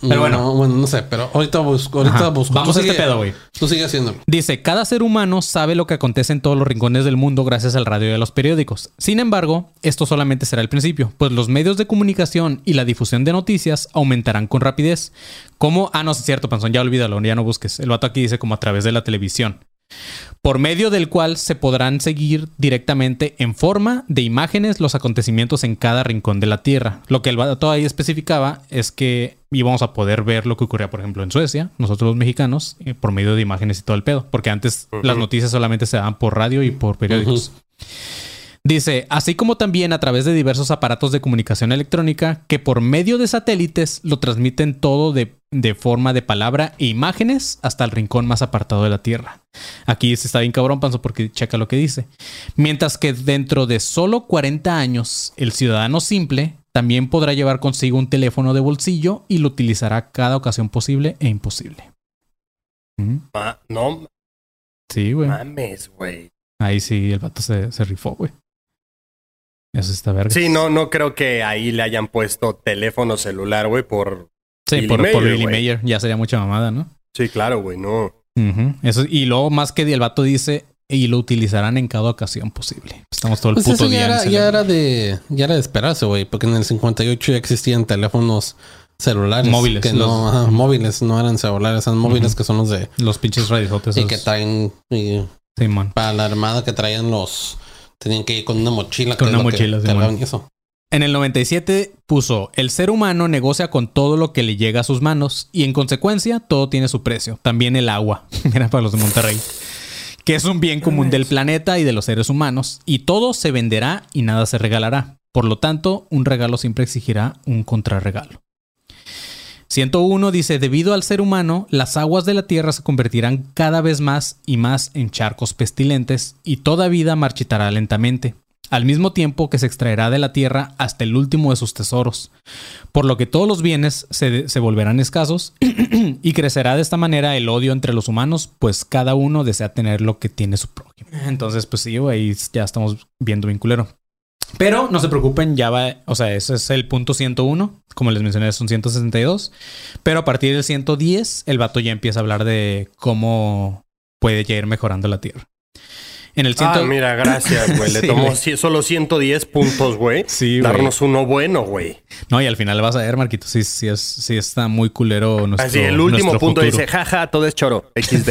Pero bueno. No, bueno, no sé, pero ahorita busco, ahorita Ajá. busco. Vamos Tú a este pedo, güey. Tú sigue haciéndolo. Dice, cada ser humano sabe lo que acontece en todos los rincones del mundo gracias al radio y a los periódicos. Sin embargo, esto solamente será el principio, pues los medios de comunicación y la difusión de noticias aumentarán con rapidez. Como, ah, no, es cierto, Panzón, ya olvídalo, ya no busques. El vato aquí dice como a través de la televisión. Por medio del cual se podrán seguir directamente en forma de imágenes los acontecimientos en cada rincón de la Tierra. Lo que el vato ahí especificaba es que íbamos a poder ver lo que ocurría, por ejemplo, en Suecia, nosotros los mexicanos, eh, por medio de imágenes y todo el pedo. Porque antes las noticias solamente se daban por radio y por periódicos. Dice, así como también a través de diversos aparatos de comunicación electrónica que por medio de satélites lo transmiten todo de, de forma de palabra e imágenes hasta el rincón más apartado de la Tierra. Aquí se está bien cabrón, Panzo, porque checa lo que dice. Mientras que dentro de solo 40 años, el ciudadano simple también podrá llevar consigo un teléfono de bolsillo y lo utilizará cada ocasión posible e imposible. ¿Mm? No Sí, güey. mames, güey. Ahí sí, el vato se, se rifó, güey. Eso está verga. Sí, no, no creo que ahí le hayan puesto teléfono celular, güey, por... Sí, Billy por, por Mayer, Billy. Mayer ya sería mucha mamada, ¿no? Sí, claro, güey, no. Eso, y luego más que el vato dice, y lo utilizarán en cada ocasión posible. Estamos todo el Pues puto eso día. ya era, ya era de ya era de esperarse, güey, porque en el 58 ya existían teléfonos celulares. Móviles, Que los- no, ajá, móviles, no eran celulares, eran móviles que son los de... Los pinches radiosotes. Y que traen... y Simón. para la armada que traían los... Tenían que ir con una mochila. Con que una que mochila, sí, cargaban eso. En el 97 puso, el ser humano negocia con todo lo que le llega a sus manos y en consecuencia todo tiene su precio, también el agua, *laughs* era para los de Monterrey, que es un bien común del planeta y de los seres humanos y todo se venderá y nada se regalará. Por lo tanto, un regalo siempre exigirá un contrarregalo. 101 dice, debido al ser humano, las aguas de la tierra se convertirán cada vez más y más en charcos pestilentes y toda vida marchitará lentamente, al mismo tiempo que se extraerá de la tierra hasta el último de sus tesoros, por lo que todos los bienes se, volverán escasos *clears throat* y crecerá de esta manera el odio entre los humanos, pues cada uno desea tener lo que tiene su prójimo. Entonces, pues sí, güey, ya estamos viendo bien culero. Pero no se preocupen, ya va, o sea, ese es el punto 101, como les mencioné, son 162. Pero a partir del 110, el vato ya empieza a hablar de cómo puede ya ir mejorando la Tierra. En el 100... Ah, mira, gracias, güey. Le *laughs* Sí, tomó güey. solo 110 puntos, güey. Sí, güey. Darnos uno bueno, güey. No, y al final vas a ver, Marquito, sí, sí, es, sí está muy culero nuestro Así, el último punto futuro. dice, jaja, todo es choro. *laughs* XD.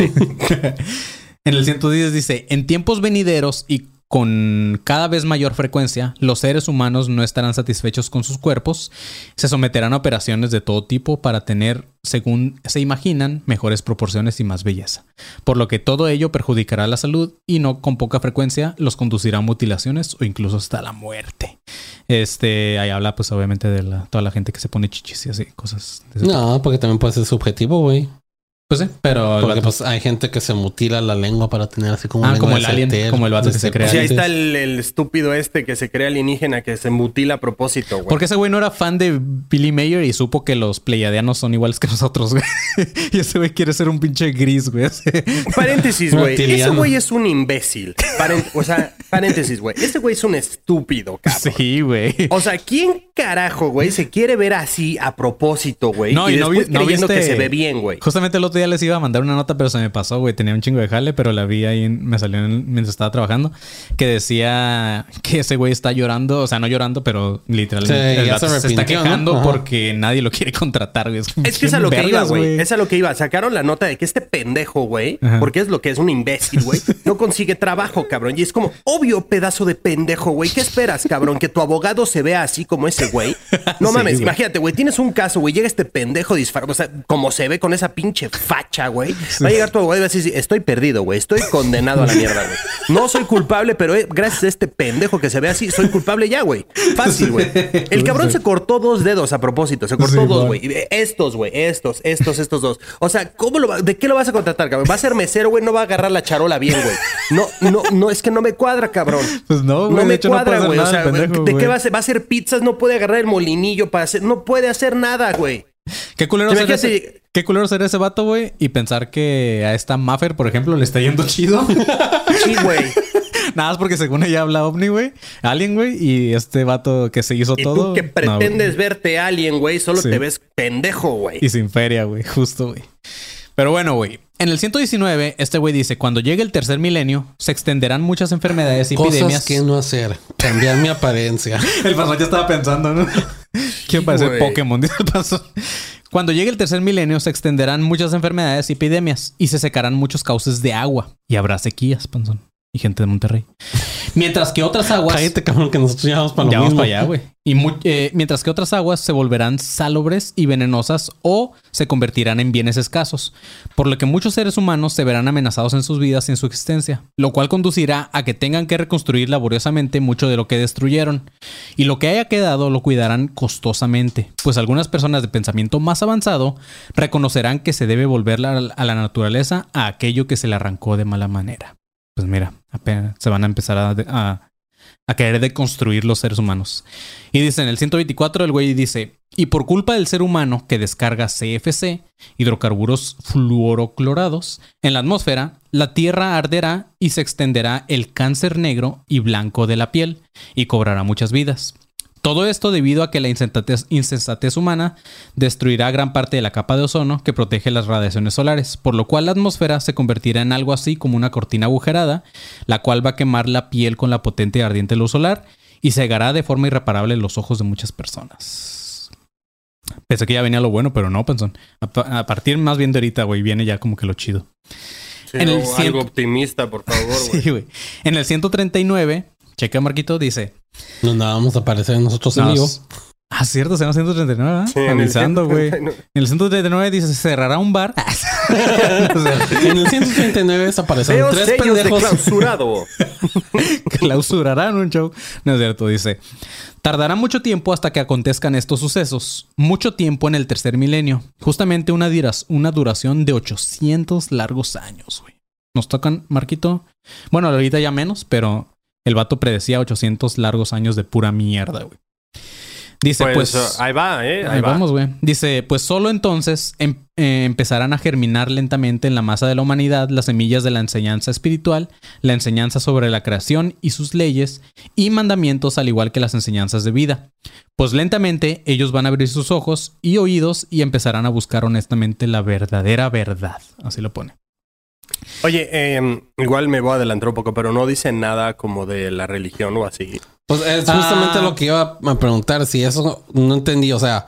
En el 110 dice, en tiempos venideros y con cada vez mayor frecuencia, los seres humanos no estarán satisfechos con sus cuerpos, se someterán a operaciones de todo tipo para tener, según se imaginan, mejores proporciones y más belleza. Por lo que todo ello perjudicará la salud y no con poca frecuencia los conducirá a mutilaciones o incluso hasta la muerte. Este, ahí habla, pues, obviamente, de la, toda la gente que se pone chichis y así, cosas. de tipo. No, porque también puede ser subjetivo, güey. Pues sí, pero. Porque pues hay gente que se mutila la lengua para tener así como Ah, como el alien, como el vato que se crea. O sea, ahí está el, el estúpido este que se cree alienígena que se mutila a propósito, güey. Porque ese güey no era fan de Billy Mayer y supo que los pleiadianos son iguales que nosotros, güey. *laughs* y ese güey quiere ser un pinche gris, güey. *laughs* Paréntesis, güey. Ese güey es un imbécil. Paren- o sea, paréntesis, güey. Ese güey es un estúpido, cabrón. *laughs* sí, güey. O sea, ¿quién carajo, güey, se quiere ver así a propósito, güey? No, y, y no vi- después no viste- que se ve bien, güey. Justamente el otro día les iba a mandar una nota, pero se me pasó, güey. Tenía un chingo de jale, pero la vi ahí, en- me salió en- mientras estaba trabajando, que decía que ese güey está llorando, o sea, no llorando, pero literalmente Sí, el ya vato se se, está quejando porque nadie lo quiere contratar, güey. Es que es a lo que iba, güey. Es a lo que iba. Sacaron la nota de que este pendejo, güey, porque es lo que es un imbécil, güey, no consigue trabajo, cabrón. Y es como, obvio, pedazo de pendejo, güey. ¿Qué esperas, cabrón? ¿Que tu abogado se vea así como ese güey? No *laughs* Sí, mames, güey. imagínate, güey. Tienes un caso, güey. Llega este pendejo disfrazado, o sea, como se ve con esa pinche facha, güey. Va a llegar tu abogado y va a decir, estoy perdido, güey. Estoy condenado a la mierda, güey. No soy culpable, pero eh, gracias a este pendejo que se ve así, soy culpable ya, güey. Fácil, güey. El cabrón se cortó dos dedos a propósito. Se cortó Sí, dos, güey. Estos, güey. Estos, estos, estos dos. O sea, ¿cómo lo va- ¿de qué lo vas a contratar, cabrón? Va a ser mesero, güey. No va a agarrar la charola bien, güey. No, no, no, es que no me cuadra, cabrón. Pues no, güey. No me hecho, cuadra, güey. o sea, pendejo, ¿de qué va a hacer? Va a hacer pizzas, no puede agarrar el molinillo para hacer. No puede hacer nada, güey. ¿Qué culero, ser ese, qué culero ser ese vato, güey, y pensar que a esta Maffer, por ejemplo, le está yendo *laughs* chido. Sí, güey. Nada más porque según ella habla ovni, güey. Alien, güey. Y este vato que se hizo Y todo. tú que no, pretendes verte alien, güey, solo Sí. te ves pendejo, güey. y sin feria, güey. Justo, güey. Pero bueno, güey. En el 119, este güey dice, cuando llegue el tercer milenio, se extenderán muchas enfermedades y Cosas epidemias. que no hacer. Cambiar mi apariencia. *laughs* El pasón ya estaba pensando, ¿no? *laughs* Quiero parecer. Pokémon. *laughs* Cuando llegue el tercer milenio, se extenderán muchas enfermedades y epidemias y se secarán muchos cauces de agua y habrá sequías, panzón. Y gente de Monterrey. Mientras que otras aguas. Cállate, cabrón, que nosotros ya vamos para lo Ya vamos para allá, güey. Y eh, mientras que otras aguas se volverán salobres y venenosas o se convertirán en bienes escasos, por lo que muchos seres humanos se verán amenazados en sus vidas y en su existencia, lo cual conducirá a que tengan que reconstruir laboriosamente mucho de lo que destruyeron, y lo que haya quedado lo cuidarán costosamente, pues algunas personas de pensamiento más avanzado reconocerán que se debe volver a la naturaleza a aquello que se le arrancó de mala manera. Pues mira, apenas se van a empezar a, a a querer deconstruir los seres humanos. Y dice en el 124 el güey dice, y por culpa del ser humano que descarga CFC, hidrocarburos fluoroclorados, en la atmósfera, la Tierra arderá y se extenderá el cáncer negro y blanco de la piel, y cobrará muchas vidas. Todo esto debido a que la insensatez, insensatez humana destruirá gran parte de la capa de ozono que protege las radiaciones solares, por lo cual la atmósfera se convertirá en algo así como una cortina agujerada, la cual va a quemar la piel con la potente y ardiente luz solar y cegará de forma irreparable los ojos de muchas personas. Pensé que ya venía lo bueno, pero no, pensón. A, pa- a partir más bien de ahorita, güey, viene ya como que lo chido. Sí, En el cien- algo optimista, por favor, *laughs* güey. Sí, güey. En el 139, checa Marquito, dice, Donde vamos a aparecer nosotros en Nos- vivo. Ah, cierto, se llama 139, ¿verdad? Sí, en el Avisando, güey. 139. En el 139 dice, se cerrará un bar. *laughs* En el 139 desaparecen Veo tres sellos de pendejos. clausurado. *laughs* clausurarán un show. No es cierto, dice. Tardará mucho tiempo hasta que acontezcan estos sucesos. Mucho tiempo en el tercer milenio. Justamente una, diras- una duración de 800 largos años, güey. Nos tocan, Marquito. Bueno, ahorita ya menos, pero el vato predecía 800 largos años de pura mierda, güey. Dice, Pues, pues... ahí va, ¿eh? Ahí, Ahí va. vamos, güey. Dice, pues solo entonces em- eh, empezarán a germinar lentamente en la masa de la humanidad las semillas de la enseñanza espiritual, la enseñanza sobre la creación y sus leyes y mandamientos, al igual que las enseñanzas de vida. Pues lentamente ellos van a abrir sus ojos y oídos y empezarán a buscar honestamente la verdadera verdad. Así lo pone. Oye, eh, igual me voy a adelantar un poco, pero no dice nada como de la religión o así. Pues es justamente Ah. lo que iba a preguntar. Si eso no entendí, o sea,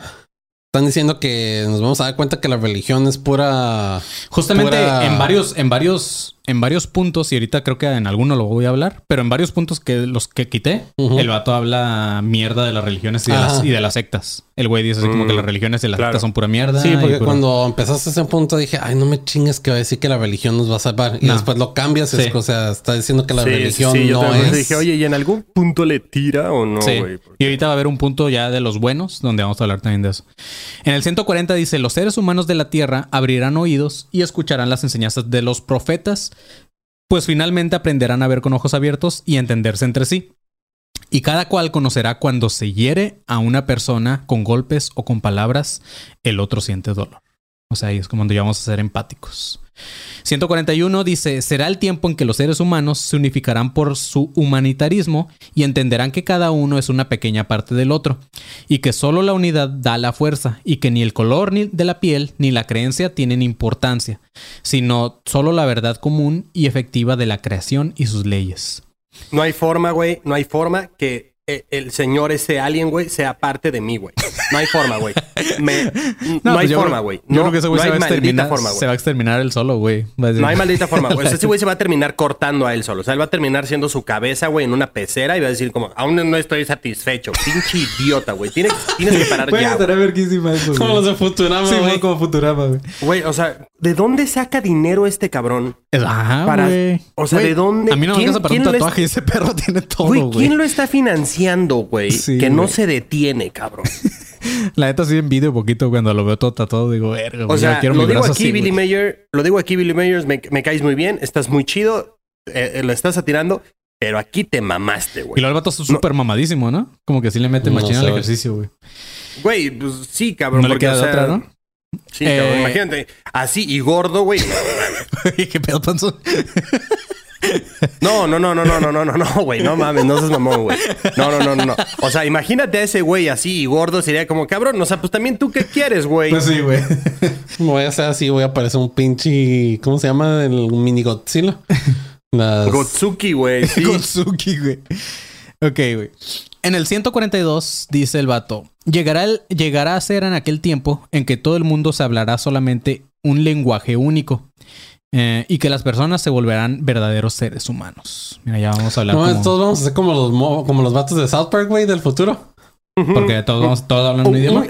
están diciendo que nos vamos a dar cuenta que la religión es pura. Justamente Pura- en varios, en varios en varios puntos, y ahorita creo que en alguno lo voy a hablar, pero en varios puntos que los que quité, el vato habla mierda de las religiones y de, las, y de las sectas. El güey dice así como Mm, que las religiones y las claro. sectas son pura mierda. Sí, porque cuando empezaste ese punto dije, ay, no me chingues que va a decir que la religión nos va a salvar. Y No. después lo cambias, Sí. es, o sea, está diciendo que la Sí, religión sí, yo no también es. dije, oye, ¿y en algún punto le tira o no, Sí. güey? Y ahorita va a haber un punto ya de los buenos, donde vamos a hablar también de eso. En el 140 dice, los seres humanos de la Tierra abrirán oídos y escucharán las enseñanzas de los profetas, pues finalmente aprenderán a ver con ojos abiertos y entenderse entre sí. Y cada cual conocerá cuando se hiere a una persona con golpes o con palabras, el otro siente dolor. O sea, ahí es como cuando ya vamos a ser empáticos. 141 dice, será el tiempo en que los seres humanos se unificarán por su humanitarismo y entenderán que cada uno es una pequeña parte del otro, y que solo la unidad da la fuerza, y que ni el color ni de la piel ni la creencia tienen importancia, sino solo la verdad común y efectiva de la creación y sus leyes. No hay forma, güey. No hay forma que eh, el señor ese alien, güey, sea parte de mí, güey. No hay forma, güey. Me- *laughs* No, hay pues forma, güey. Yo No, creo que ese güey no se va maldita exterminar. forma, se güey. va a exterminar él solo, güey. No hay *laughs* maldita forma, güey. O sea, ese güey se va a terminar cortando a él solo. O sea, él va a terminar siendo su cabeza, güey, en una pecera y va a decir como, aún no estoy satisfecho. Pinche idiota, güey. Tienes, tienes que parar ya. güey. verguísima eso, Como los de Futurama, Sí, güey. como Futurama, güey. Güey, o sea, ¿de dónde saca dinero este cabrón? Ah, Para- güey. o sea, ¿de dónde? A mí no me ¿Quién- alcanza para un lo tatuaje y ese perro tiene todo, Güey. ¿quién lo está financiando, güey? Sí, que no se detiene, cabrón. *laughs* La neta sí envidio un poquito cuando lo veo todo tatuado. Digo, verga, O sea, quiero lo mi digo brazo aquí, así, Billy. Mayer. Lo digo aquí, Billy Mayer. Me, me caes muy bien. Estás muy chido. eh, eh, lo estás atirando. Pero aquí te mamaste, Y güey. luego el vato es súper mamadísimo, ¿no? Como que sí le mete No machina al ejercicio, güey. Güey, pues sí, cabrón. No le porque, queda o sea, otra, ¿no? Sí, cabrón. Eh, Imagínate. Así y gordo, güey. *laughs* ¿Qué pedo, panzo? No, no, no, no, no, no, no, no, no, güey. No mames, no seas mamón, güey. No, no, no, no, no. O sea, imagínate a ese güey así y gordo. Sería como, cabrón. O sea, pues también tú qué quieres, güey. Pues sí, güey. *laughs* Voy a hacer así, voy a aparecer un pinche. ¿Cómo se llama? El mini Godzilla. *laughs* Las... Gotsuki, güey. Sí. Gotsuki, güey. Ok, güey. En el 142 dice el vato, llegará, el- llegará a ser en aquel tiempo en que todo el mundo se hablará solamente un lenguaje único eh, y que las personas se volverán verdaderos seres humanos. Mira, ya vamos a hablar No, como- estos vamos a ser como los, mo- como los vatos de South Park, güey, del futuro. porque todos, vamos- todos hablan un idioma.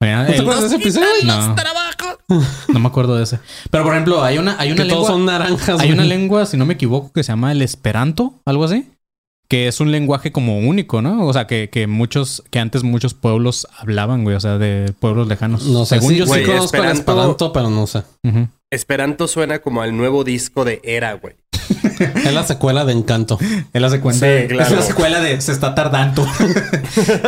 Mira, ¿No te acuerdas de ese episodio? no, no me acuerdo de ese. Pero por ejemplo, hay una, hay una Que todos lengua... son naranjas. Hay una lengua, si no me equivoco, que se llama el esperanto, algo así. Que es un lenguaje como único, ¿no? O sea, que, que muchos, que antes muchos pueblos hablaban, güey. O sea, de pueblos lejanos. No sé, Según sí, yo, sí sí. güey, conozco el Esperanto- Esperanto, pero no sé. Esperanto suena como al nuevo disco de Era, güey. *laughs* Es la secuela de Encanto. Es la secuencia. Sí, de- claro. Es la secuela de Se está tardando. *laughs*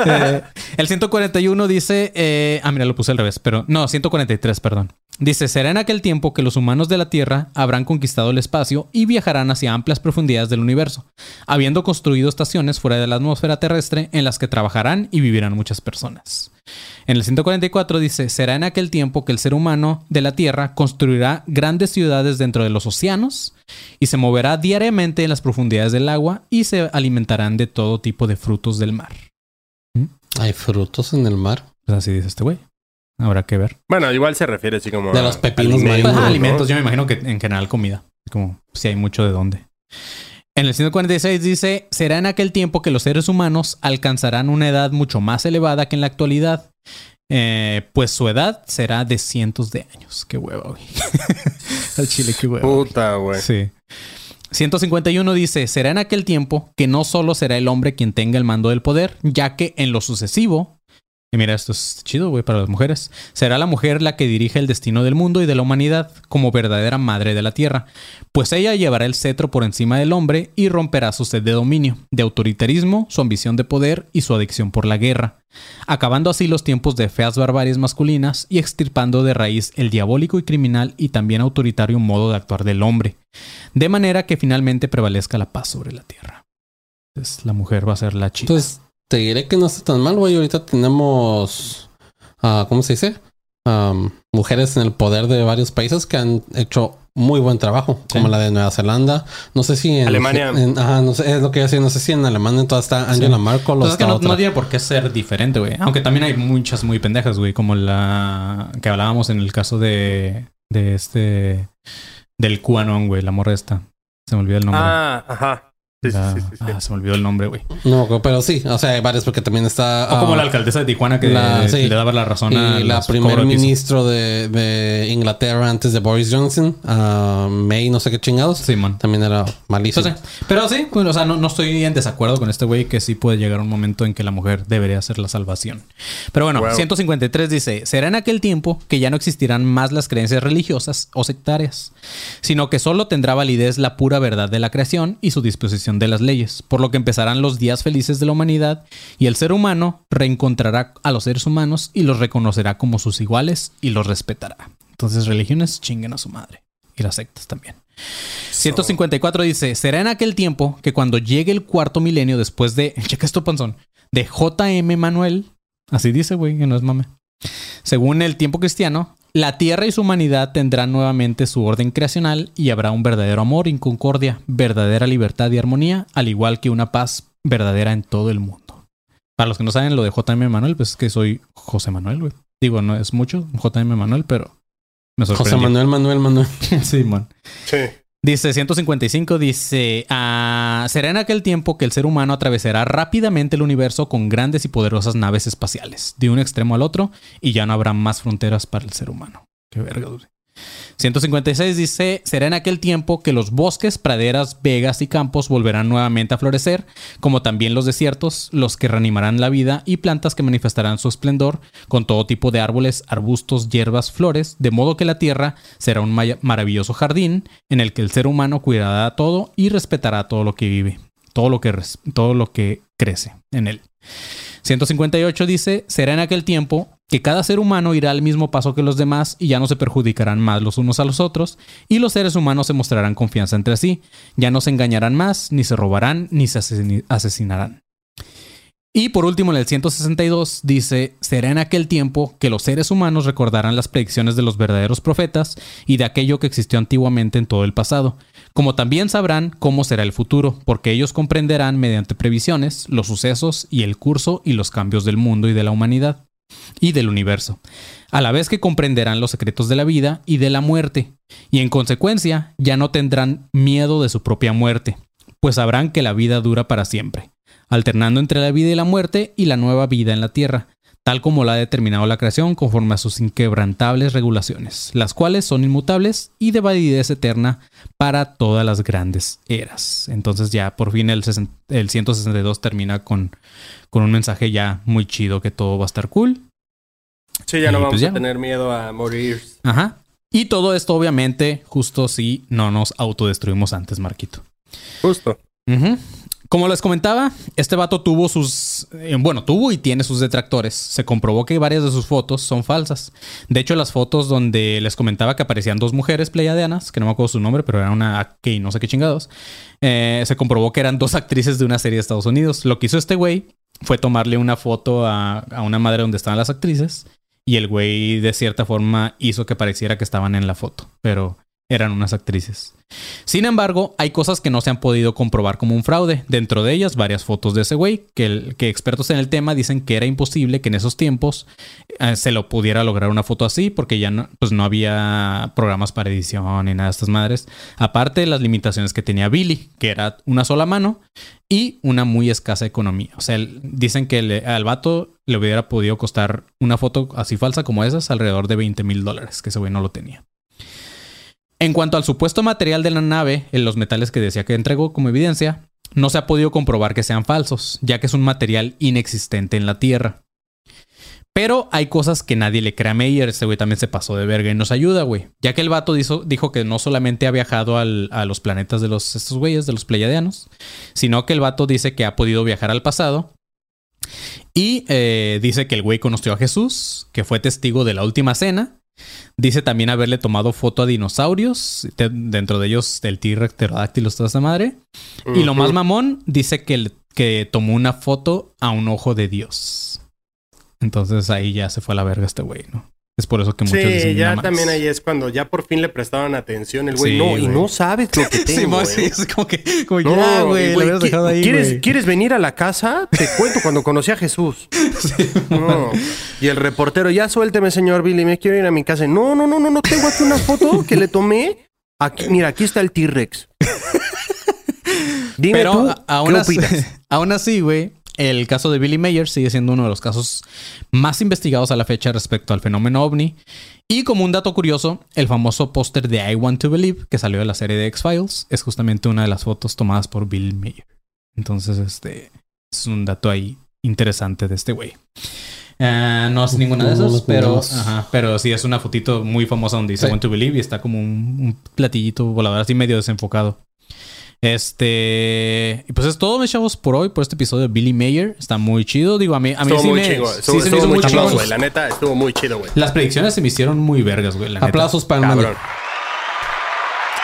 Eh, el 141 dice. eh, ah, mira, lo puse al revés, pero no, 143, perdón. Dice: Será en aquel tiempo que los humanos de la Tierra habrán conquistado el espacio y viajarán hacia amplias profundidades del universo, habiendo construido estaciones fuera de la atmósfera terrestre en las que trabajarán y vivirán muchas personas. En el 144 dice, será en aquel tiempo que el ser humano de la Tierra construirá grandes ciudades dentro de los océanos y se moverá diariamente en las profundidades del agua y se alimentarán de todo tipo de frutos del mar. Hay frutos en el mar. Pues así dice este güey. Habrá que ver. Bueno, igual se refiere así como. De a los pepinos alimentos, marinos, ¿no? alimentos, yo me imagino que en general comida. Como si hay mucho de dónde. En el 146 dice, será en aquel tiempo que los seres humanos alcanzarán una edad mucho más elevada que en la actualidad. Eh, pues su edad será de cientos de años. Qué huevo, güey. *laughs* Al chile, qué huevo. güey. Puta, güey. Sí. 151 dice, será en aquel tiempo que no solo será el hombre quien tenga el mando del poder, ya que en lo sucesivo, y mira, esto es chido, güey, para las mujeres, será la mujer la que dirige el destino del mundo y de la humanidad como verdadera madre de la tierra, pues ella llevará el cetro por encima del hombre y romperá su sed de dominio, de autoritarismo, su ambición de poder y su adicción por la guerra, acabando así los tiempos de feas barbaries masculinas y extirpando de raíz el diabólico y criminal y también autoritario modo de actuar del hombre de manera que finalmente prevalezca la paz sobre la tierra. Entonces, la mujer va a ser la chica. Te diré que no está tan mal, güey. Ahorita tenemos, ah, ¿cómo se dice? Mujeres en el poder de varios países que han hecho muy buen trabajo, Sí. como la de Nueva Zelanda. No sé si en Alemania. en- ajá, no sé, es lo que yo decía. No sé si en Alemania todavía está Angela Merkel o Pues es está que no, otra. no tiene por qué ser diferente, güey. Aunque también hay muchas muy pendejas, güey. Como la que hablábamos en el caso de, de este... Del QAnon, güey, la morra esta. Se me olvidó el nombre. Ah, ajá. Sí, sí, La- sí, sí, sí. ah, se me olvidó el nombre, güey. No, pero sí, o sea, hay varios porque también está. O como ah, la alcaldesa de Tijuana que la- sí. le daba la razón a y la los primer ministro de, de Inglaterra antes de Boris Johnson, ah, May, no sé qué chingados, Simón. también era malísimo. Entonces, pero sí, pues, o sea, no, no estoy en desacuerdo con este güey que sí puede llegar un momento en que la mujer debería ser la salvación. Pero bueno, Wow. 153 dice, será en aquel tiempo que ya no existirán más las creencias religiosas o sectarias, sino que solo tendrá validez la pura verdad de la creación y su disposición de las leyes, por lo que empezarán los días felices de la humanidad y el ser humano reencontrará a los seres humanos y los reconocerá como sus iguales y los respetará. Entonces, religiones chinguen a su madre. Y las sectas también. 154 dice, será en aquel tiempo que cuando llegue el cuarto milenio después de, *laughs* checa esto panzón, de J.M. Manuel, así dice, güey, que no es mame. Según el tiempo cristiano, la tierra y su humanidad tendrán nuevamente su orden creacional y habrá un verdadero amor y concordia, verdadera libertad y armonía, al igual que una paz verdadera en todo el mundo. Para los que no saben lo de J.M. Manuel, pues es que soy José Manuel, güey. Digo, no es mucho J.M. Manuel, pero me José sorprendió. Manuel, Manuel, Manuel. *laughs* sí, man. Sí. Dice 155, dice, "Ah, será en aquel tiempo que el ser humano atravesará rápidamente el universo con grandes y poderosas naves espaciales, de un extremo al otro, y ya no habrá más fronteras para el ser humano. Qué verga. 156 dice, será en aquel tiempo que los bosques, praderas, vegas y campos volverán nuevamente a florecer, como también los desiertos, los que reanimarán la vida y plantas que manifestarán su esplendor con todo tipo de árboles, arbustos, hierbas, flores, de modo que la tierra será un maravilloso jardín en el que el ser humano cuidará todo y respetará todo lo que vive, todo lo que, todo lo que crece en él. 158 dice, será en aquel tiempo que cada ser humano irá al mismo paso que los demás y ya no se perjudicarán más los unos a los otros, y los seres humanos se mostrarán confianza entre sí, ya no se engañarán más, ni se robarán, ni se asesinarán. Y por último, en el 162 dice, será en aquel tiempo que los seres humanos recordarán las predicciones de los verdaderos profetas y de aquello que existió antiguamente en todo el pasado, como también sabrán cómo será el futuro, porque ellos comprenderán mediante previsiones los sucesos y el curso y los cambios del mundo y de la humanidad y del universo, a la vez que comprenderán los secretos de la vida y de la muerte, y en consecuencia ya no tendrán miedo de su propia muerte, pues sabrán que la vida dura para siempre, alternando entre la vida y la muerte y la nueva vida en la tierra, tal como la ha determinado la creación conforme a sus inquebrantables regulaciones, las cuales son inmutables y de validez eterna para todas las grandes eras. Entonces ya por fin el, el 162 termina con, con un mensaje ya muy chido que todo va a estar cool. Sí, ya no Y vamos pues ya. a tener miedo a morir. Ajá. Y todo esto obviamente justo si no nos autodestruimos antes, Marquito. Justo. Como les comentaba, este vato tuvo sus. Eh, bueno, tuvo y tiene sus detractores. Se comprobó que varias de sus fotos son falsas. De hecho, las fotos donde les comentaba que aparecían dos mujeres pleiadianas, que no me acuerdo su nombre, pero era una que no sé qué chingados, eh, se comprobó que eran *laughs* dos actrices de una serie de Estados Unidos. Lo que hizo este güey fue tomarle una foto a, a una madre donde estaban las actrices y el güey de cierta forma hizo que pareciera que estaban en la foto, pero eran unas actrices. Sin embargo, hay cosas que no se han podido comprobar como un fraude. Dentro de ellas, varias fotos de ese güey, que, expertos en el tema dicen que era imposible que en esos tiempos eh, se lo pudiera lograr una foto así, porque ya no, pues no había programas para edición ni nada de estas madres. Aparte de las limitaciones que tenía Billy, que era una sola mano y una muy escasa economía. O sea, dicen que al vato le hubiera podido costar una foto así falsa como esas alrededor de 20 mil dólares, que ese güey no lo tenía. En cuanto al supuesto material de la nave, en los metales que decía que entregó como evidencia, no se ha podido comprobar que sean falsos, ya que es un material inexistente en la Tierra. Pero hay cosas que nadie le cree a Meyer. Este güey también se pasó de verga y nos ayuda, güey. Ya que el vato dijo, que no solamente ha viajado a los planetas de los, estos güeyes, de los pleiadianos, sino que el vato dice que ha podido viajar al pasado. Y eh, dice que el güey conoció a Jesús, que fue testigo de la última cena. Dice también haberle tomado foto a dinosaurios, de- dentro de ellos el T-Rex, pterodáctilos, toda esa madre. Y lo más mamón, dice que, el- que tomó una foto a un ojo de Dios. Entonces ahí ya se fue a la verga este güey, ¿no? Es por eso que muchos Sí, dicen, ya también ahí es cuando ya por fin le prestaban atención el güey. Sí, no, y no sabes lo que *laughs* tengo. Sí, sí, es como que, como No, ya, güey, lo güey, ¿qui- dejado ahí, ¿quieres, güey. ¿Quieres venir a la casa? Te cuento cuando conocí a Jesús. *laughs* No. Y el reportero, ya suélteme, señor Billy, me quiero ir a mi casa. No, no, no, no, no tengo aquí una foto que le tomé Aquí, mira, aquí está el T-Rex. *laughs* Dime Pero tú, aún, ¿qué así, aún así, güey, el caso de Billy Mayer sigue siendo uno de los casos más investigados a la fecha respecto al fenómeno ovni. Y como un dato curioso, el famoso póster de I Want to Believe, que salió de la serie de X-Files, es justamente una de las fotos tomadas por Bill Mayer. Entonces, este es un dato ahí interesante de este güey. Ah, no es ninguna de esas, pero, ajá, pero sí es una fotito muy famosa donde dice Sí. Want to Believe y está como un, un platillito volador así medio desenfocado. Este. Y pues es todo, mis chavos, por hoy, por este episodio de Billy Mayer. Está muy chido. Digo, a mí, a mí Estuvo sí muy me. sí Estuvo, se me estuvo hizo muy chido, güey. La neta, estuvo muy chido, güey. Las predicciones se me hicieron muy vergas, güey. la neta. Aplausos para el.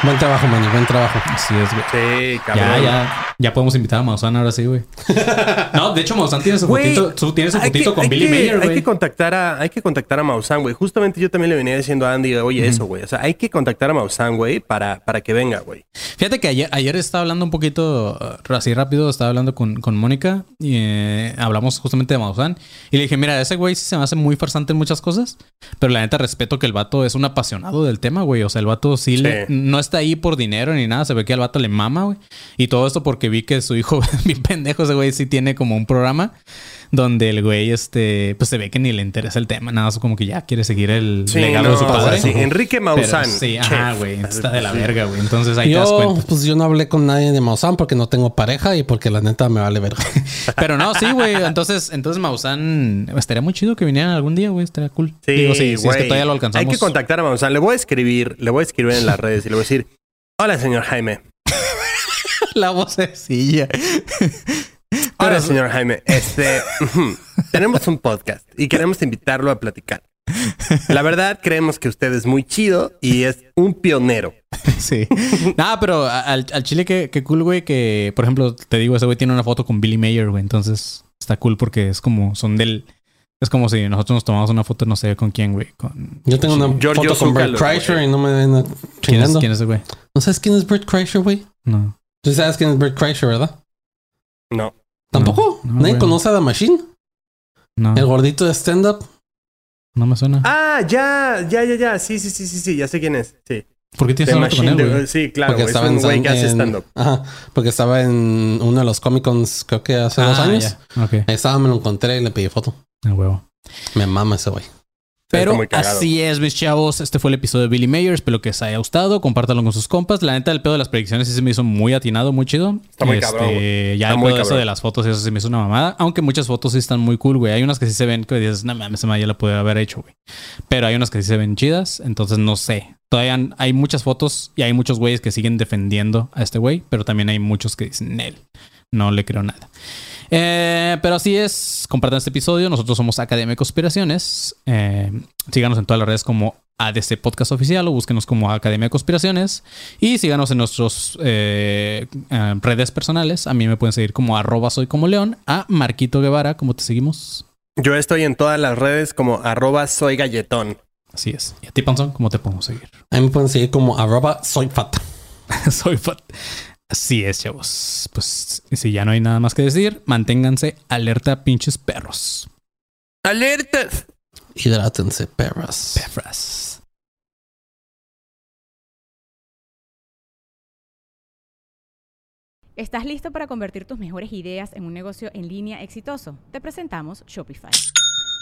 Buen trabajo, Manny. Buen trabajo. Así es, güey. Sí, Ya, cabrón. ya, ya podemos invitar a Maussan ahora sí, güey. *laughs* No, de hecho, Maussan tiene su Güey, fotito, su- tiene su hay fotito que- con hay Billy que- Mayer, Hay güey. que contactar a, hay que contactar a Maussan, güey. Justamente yo también le venía diciendo a Andy, oye, eso, güey. O sea, hay que contactar a Maussan, güey, para, para que venga, güey. Fíjate que ayer, ayer estaba hablando un poquito, uh, así rápido, estaba hablando con, con Mónica y eh, hablamos justamente de Maussan. Y le dije, mira, ese güey sí se me hace muy farsante en muchas cosas, pero la neta respeto que el vato es un apasionado del tema, güey. O sea, el vato sí, Le, no está ahí por dinero ni nada, se ve que al vato le mama, güey. Y todo esto porque vi que su hijo, *laughs* bien pendejo, ese güey sí tiene como un programa donde el güey, este, pues se ve que ni le interesa el tema, nada más como que ya quiere seguir el Sí, legado no, de su padre. sí, Enrique Pero Maussan. Sí, ajá, güey. Está de la verga, güey. Entonces ahí te das Yo, cuenta. pues yo no hablé con nadie de Maussan porque no tengo pareja y porque la neta me vale verga. *laughs* Pero no, sí, güey. Entonces, entonces Maussan estaría muy chido que vinieran algún día, güey. Estaría cool. Sí, Digo, sí, si es que güey. todavía lo alcanzamos. Hay que contactar a Maussan. Le voy a escribir, le voy a escribir en las redes y le voy a decir, hola, señor Jaime. *laughs* la vocecilla. Hola, Pero- señor Jaime. *laughs* Este, tenemos un podcast y queremos invitarlo a platicar. La verdad, creemos que usted es muy chido y es un pionero. *laughs* Sí. Nada, pero al, al chile, qué, qué cool, güey, que, por ejemplo, te digo, ese güey tiene una foto con Billy Mayer, güey. Entonces, está cool porque es como, son del... Es como si nosotros nos tomamos una foto, no sé con quién, güey. Con... Yo tengo una Giorgio foto con Bert Kreischer güey. y no me ven ¿Quién es, chingando. quién es ese güey? ¿No sabes quién es Bert Kreischer, güey? No. Tú sabes quién es Bert Kreischer, ¿verdad? No. ¿Tampoco? No, ¿Nadie conoce a The Machine? No. El gordito de stand-up. No me suena. Ah, ya, ya, ya, ya. Sí, sí, sí, sí, sí. Ya sé quién es. Sí. ¿Por qué tienes foto con él, de-? Sí, claro. porque güey. Es estaba un en, güey que hace stand-up. Ajá. Porque estaba en uno de los Comic Cons, creo que hace dos Ah, años. ya. Ok. Ahí estaba, me lo encontré y le pedí foto. A huevo. Me mama ese güey. Pero así es, mis chavos. Este fue el episodio de Billy Mayer. Espero que les haya gustado. Compártanlo con sus compas. La neta, el pedo de las predicciones sí se me hizo muy atinado, muy chido. Está muy Este, cabrón. Ya Está el pedo de eso cabrón. de las fotos, eso sí me hizo una mamada. Aunque muchas fotos sí están muy cool, güey. Hay unas que sí se ven que dices, no mames, ya la pude haber hecho, güey. Pero hay unas que sí se ven chidas. Entonces no sé. Todavía hay muchas fotos y hay muchos güeyes que siguen defendiendo a este güey. Pero también hay muchos que dicen, él. No le creo nada. Eh, pero así es, compartan este episodio. Nosotros somos Academia de Conspiraciones. Eh, síganos en todas las redes como ADC Podcast Oficial o búsquenos como Academia de Conspiraciones. Y síganos en nuestras redes personales. A mí me pueden seguir como arroba soy como león. A Marquito Guevara, ¿cómo te seguimos? Yo estoy en todas las redes como arroba soy galletón. Así es. Y a ti, Panzón, ¿cómo te podemos seguir? A mí me pueden seguir como arroba soy fat. *laughs* soy fat. Así es, chavos. Pues si ya no hay nada más que decir, manténganse alerta, pinches perros. ¡Alertas! Hidrátense, perras. Perras. ¿Estás listo para convertir tus mejores ideas en un negocio en línea exitoso? Te presentamos Shopify.